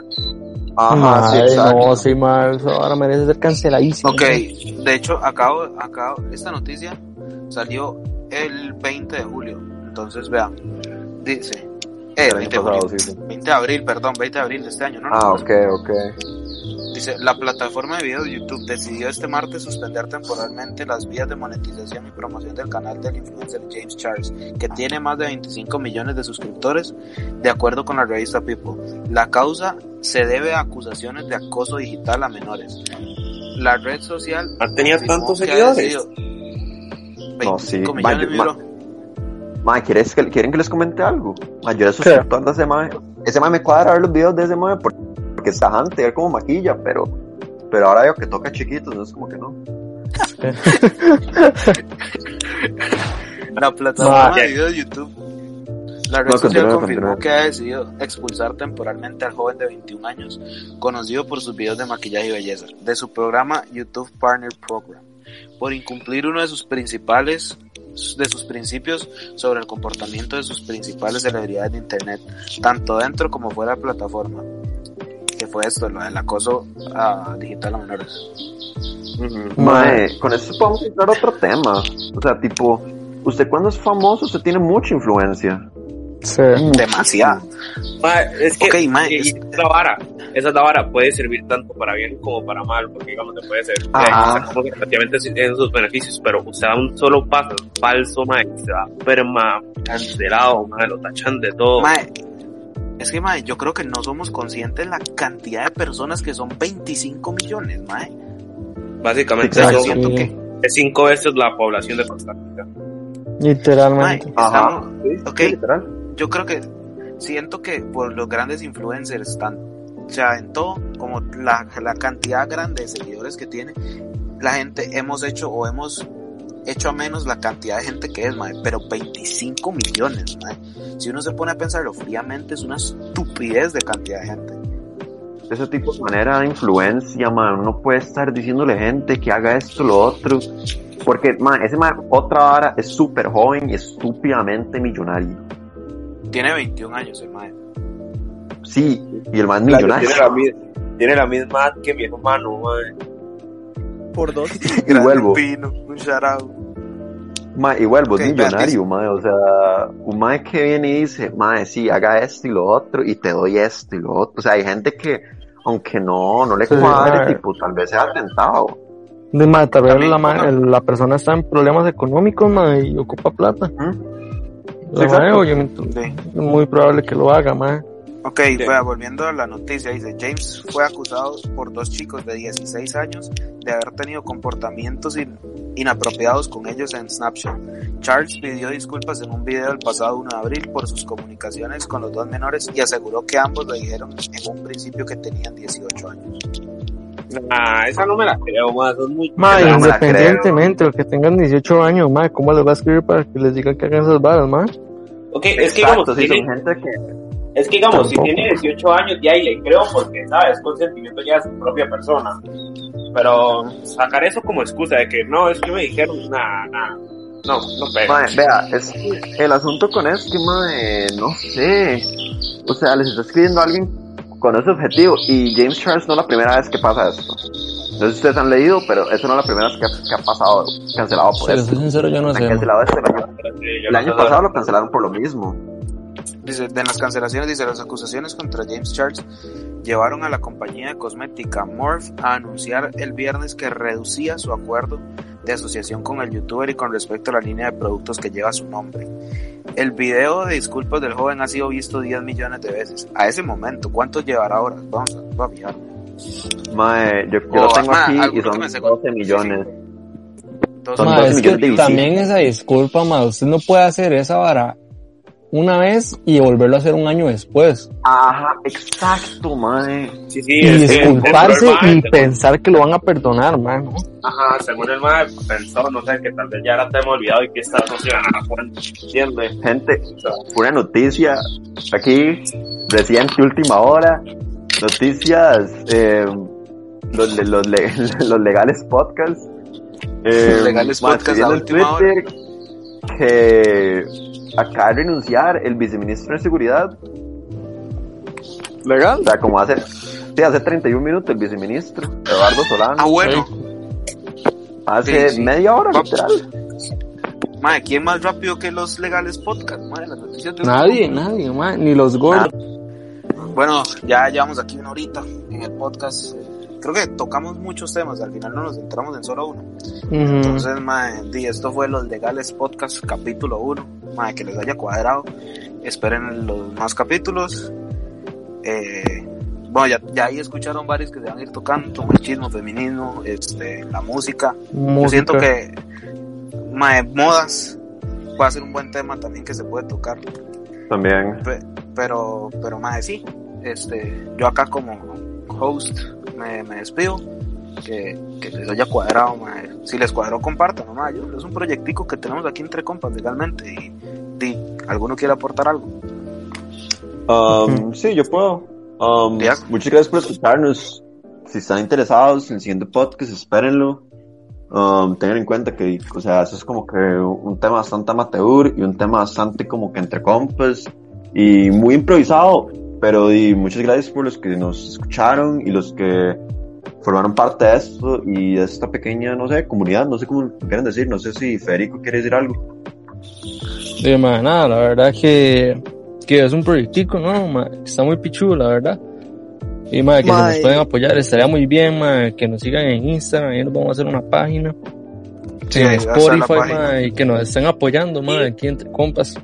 B: Ajá, sí,
C: Mae,
B: exacto.
C: no, sí, eso ahora merece ser canceladísimo.
A: Ok, de hecho, acabo, acabo, esta noticia salió el 20 de julio. Entonces, vean, dice, eh,
B: El año
A: 20 de
B: pasado,
A: julio,
B: sí, sí.
A: 20 de abril, perdón, 20 de abril de este año, ¿no?
B: Ah, ok, ok.
A: Dice, la plataforma de video de YouTube decidió este martes suspender temporalmente las vías de monetización y promoción del canal del influencer James Charles, que tiene más de 25 millones de suscriptores, de acuerdo con la revista People. La causa se debe a acusaciones de acoso digital a menores. La red social...
D: Ah, ¿tenía tantos seguidores?
A: decidido-
B: No, sí.
A: 25
B: Ma,
A: millones,
B: yo- ma-
A: bro.
B: Ma, ¿quieres que, ¿quieren que les comente algo? Ma, yo era suscriptor de ese ma. Ese ma me cuadra ver los videos de ese ma por- porque está jante, él como maquilla, pero, pero ahora veo que toca chiquitos, no es como que no.
A: La plataforma
C: Ma.
A: de video de YouTube. La red
B: No,
A: social confirmó que ha decidido expulsar temporalmente al joven de 21 años, conocido por sus videos de maquillaje y belleza, de su programa YouTube Partner Program. por incumplir uno de sus principales de sus principios sobre el comportamiento de sus principales celebridades de internet, tanto dentro como fuera de la plataforma. Que fue esto, lo del acoso a digital a menores.
B: Mae, con esto podemos entrar a otro tema. O sea, tipo, usted cuando es famoso, usted tiene mucha influencia.
C: Sí.
A: Demasiado.
D: Ma, es que
A: Ok, ma,
D: y- y
A: es-
D: esa es la vara. Esa es la vara puede servir tanto para bien como para mal, porque digamos te puede que relativamente en sus beneficios, pero usted da un solo paso falso, ma, y se va perma cancelado, ma, lo tachan de todo.
A: Mae, es que mae, yo creo que no somos conscientes de la cantidad de personas que son 25 millones, mae.
D: Básicamente son
C: Sí.
A: que
D: es cinco veces la población de Costa Rica.
A: mae,
C: Literalmente.
B: Ajá.
A: estamos- ok,
B: literal.
A: yo creo que siento que por los grandes influencers están, o sea, en todo, como la, la cantidad grande de seguidores que tiene, la gente hemos hecho o hemos hecho a menos la cantidad de gente que es, mae, pero 25 millones, mae. Si uno se pone a pensarlo fríamente, es una estupidez de cantidad de gente.
B: Ese tipo de manera de influencia, man, uno puede estar diciéndole gente que haga esto, lo otro. Porque, man, ese man, otra vara, es súper joven y estúpidamente millonario.
A: Tiene 21 años el mae.
B: Sí, y el
D: Tiene
B: millonario.
D: la, tiene la misma edad que mi hermano, ma.
E: Por dos.
B: Y vuelvo.
A: Pino, un out.
B: Ma, y vuelvo,
A: Ok,
B: es millonario, ma, o sea, un ma que viene y dice, ma, sí, haga esto y lo otro, y te doy esto y lo otro. O sea, hay gente que, aunque no, no le
C: Sí,
B: cuadre,
C: ma.
B: tipo, tal vez sea tentado.
C: De ma, tal vez la, ma- el- la persona está en problemas económicos ma, y ocupa plata.
B: ¿Mm?
C: La ma, obviamente,
A: Sí.
C: es muy probable que lo haga, ma.
A: Ok, vea, volviendo a la noticia, dice, James fue acusado por dos chicos de 16 años de haber tenido comportamientos in- inapropiados con ellos en Snapchat. Charles pidió disculpas en un video el pasado 1 de abril por sus comunicaciones con los dos menores y aseguró que ambos le dijeron en un principio que tenían 18 años.
D: Ah, esa no me la creo, ma. Son muy...
C: Ma,
B: no
C: independientemente de que tengan 18 años, ma, ¿cómo les va a escribir para que les digan que hagan esas varas, ma?
D: Ok, es que
B: Exacto,
D: digamos,
B: sí,
D: tiene-
B: son gente que,
D: Es que digamos, si tiene 18 años ya y le creo porque, ¿sabes? Consentimiento ya de su propia persona. Pero sacar eso como excusa de que no, es que me dijeron, nada, nada. No, no pega.
B: vea, es el asunto con eso es que, ma, eh, no sé, o sea, les está escribiendo a alguien con ese objetivo, y James Charles no es la primera vez que pasa esto. No sé si ustedes han leído, pero eso no es la primera vez que ha, que ha pasado cancelado por
C: Si les
B: eso.
C: soy sincero, yo no sé.
B: cancelado este año.
D: Sí,
B: El
D: no
B: año pasado lo cancelaron por lo mismo.
A: Dice, de las cancelaciones, dice, las acusaciones contra James Charles llevaron a la compañía de cosmética Morph a anunciar el viernes que reducía su acuerdo de asociación con el youtuber y con respecto a la línea de productos que lleva su nombre. El video de disculpas del joven ha sido visto 10 millones de veces. A ese momento, ¿cuánto llevará ahora? Vamos a, vamos a fijar.
B: Mae, yo, yo
A: Oh,
B: lo tengo
A: ma,
B: aquí y son
A: me sacó.
B: 12 millones.
A: Dos-
B: Son
C: Ma,
B: 12
C: es
B: millones de
C: que también esa disculpa, ma, usted no puede hacer esa vara una vez y volverlo a hacer un año después.
B: Ajá, exacto, mae.
D: Sí, sí,
C: y disculparse
D: el
C: y pensar que lo van a perdonar, man. ¿no?
D: Ajá, según el mae pensó, no sé, que tal vez ya la tenemos olvidado y que esta no se van a cuenta, ¿entiendes?
B: Gente, una noticia aquí, reciente, última hora. Noticias, eh, los, le- los, le- los legales podcasts. Eh,
A: Legales
B: ma,
A: podcast
B: estoy
A: a
B: viendo en
A: última
B: Twitter que acaba de renunciar el viceministro de Seguridad.
E: ¿Legal?
B: O sea, como hace, sí, hace 31 minutos el viceministro, Eduardo Solano.
A: Ah, bueno.
B: hace
A: sí, sí.
B: media hora,
A: Va-
B: literal.
A: Madre, ¿quién más rápido que los legales podcast? Madre, las noticias de
C: Nadie, nadie, man. Ni los gordos.
A: Bueno, ya llevamos aquí una horita en el podcast. Creo que tocamos muchos temas, al final no nos centramos en solo uno.
C: Ujú.
A: Entonces, mae, di, esto fue Los Legales Podcast capítulo 1. Mae, que les haya cuadrado. Esperen los más capítulos. Eh, bueno, ya, ya ahí escucharon varios que se van a ir tocando, machismo, feminismo, este, la música. Yo
C: Música.
A: siento que mae, modas va a ser un buen tema también que se puede tocar.
B: También.
A: Pe- pero, pero mae, sí, este, yo acá como host me, me despido. Que, que les haya cuadrado, mae. Si les cuadró, compartan, nomás. Yo, es un proyectico que tenemos aquí entre compas legalmente y, y alguno quiere aportar algo.
B: Um, sí, yo puedo. Um. Muchas gracias por escucharnos. Si están interesados en el siguiente podcast, espérenlo. um, tengan en cuenta que, o sea, eso es como que un tema bastante amateur y un tema bastante como que entre compas y muy improvisado, pero y muchas gracias por los que nos escucharon y los que formaron parte de esto y de esta pequeña, no sé, comunidad, no sé cómo quieren decir, no sé si Federico quiere decir algo.
C: Sí, ma, nada, la verdad que, que es un proyectico, ¿no? Ma, está muy pichudo, la verdad. Y ma, que
E: y-
C: nos pueden apoyar, estaría muy bien, ma, que nos sigan en Instagram, ahí nos vamos a hacer una página.
A: Sí,
C: en Spotify, ma, y que nos estén apoyando, ma, aquí entre compas.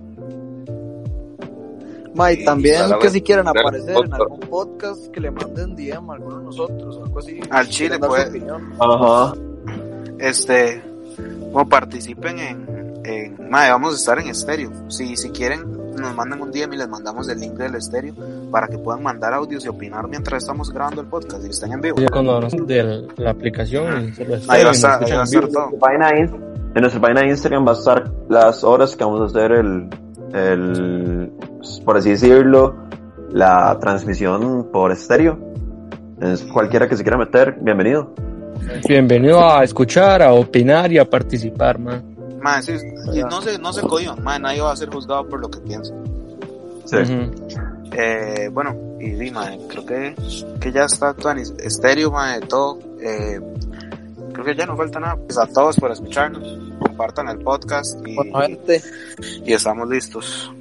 E: Ma, y también que si quieren aparecer en algún podcast, que le manden DM a alguno de nosotros, algo así.
A: Al
E: si
A: chile, pues.
E: opinión.
B: Ajá.
A: Este, como participen en, en, madre, vamos a estar en estéreo. Si, si quieren, nos mandan un DM y les mandamos el link del estéreo para que puedan mandar audios y opinar mientras estamos grabando el podcast y estén en vivo.
C: Ya cuando nos de la aplicación y se lo
A: Ahí va a estar, ahí va a estar todo.
B: en nuestra página de Instagram va a estar las horas que vamos a hacer el, el por así decirlo, la transmisión por estéreo. Entonces, cualquiera que se quiera meter, bienvenido.
C: Bienvenido a escuchar, a opinar y a participar, ma.
A: Madre, sí, y no se, no se cohiban, madre, nadie va a ser juzgado por lo que piensa.
B: Sí.
A: Eh, bueno, y di, madre, creo que, que ya está todo en estéreo, madre, todo. Eh, creo que ya no falta nada. Pues a todos por escucharnos, compartan el podcast y, y estamos listos.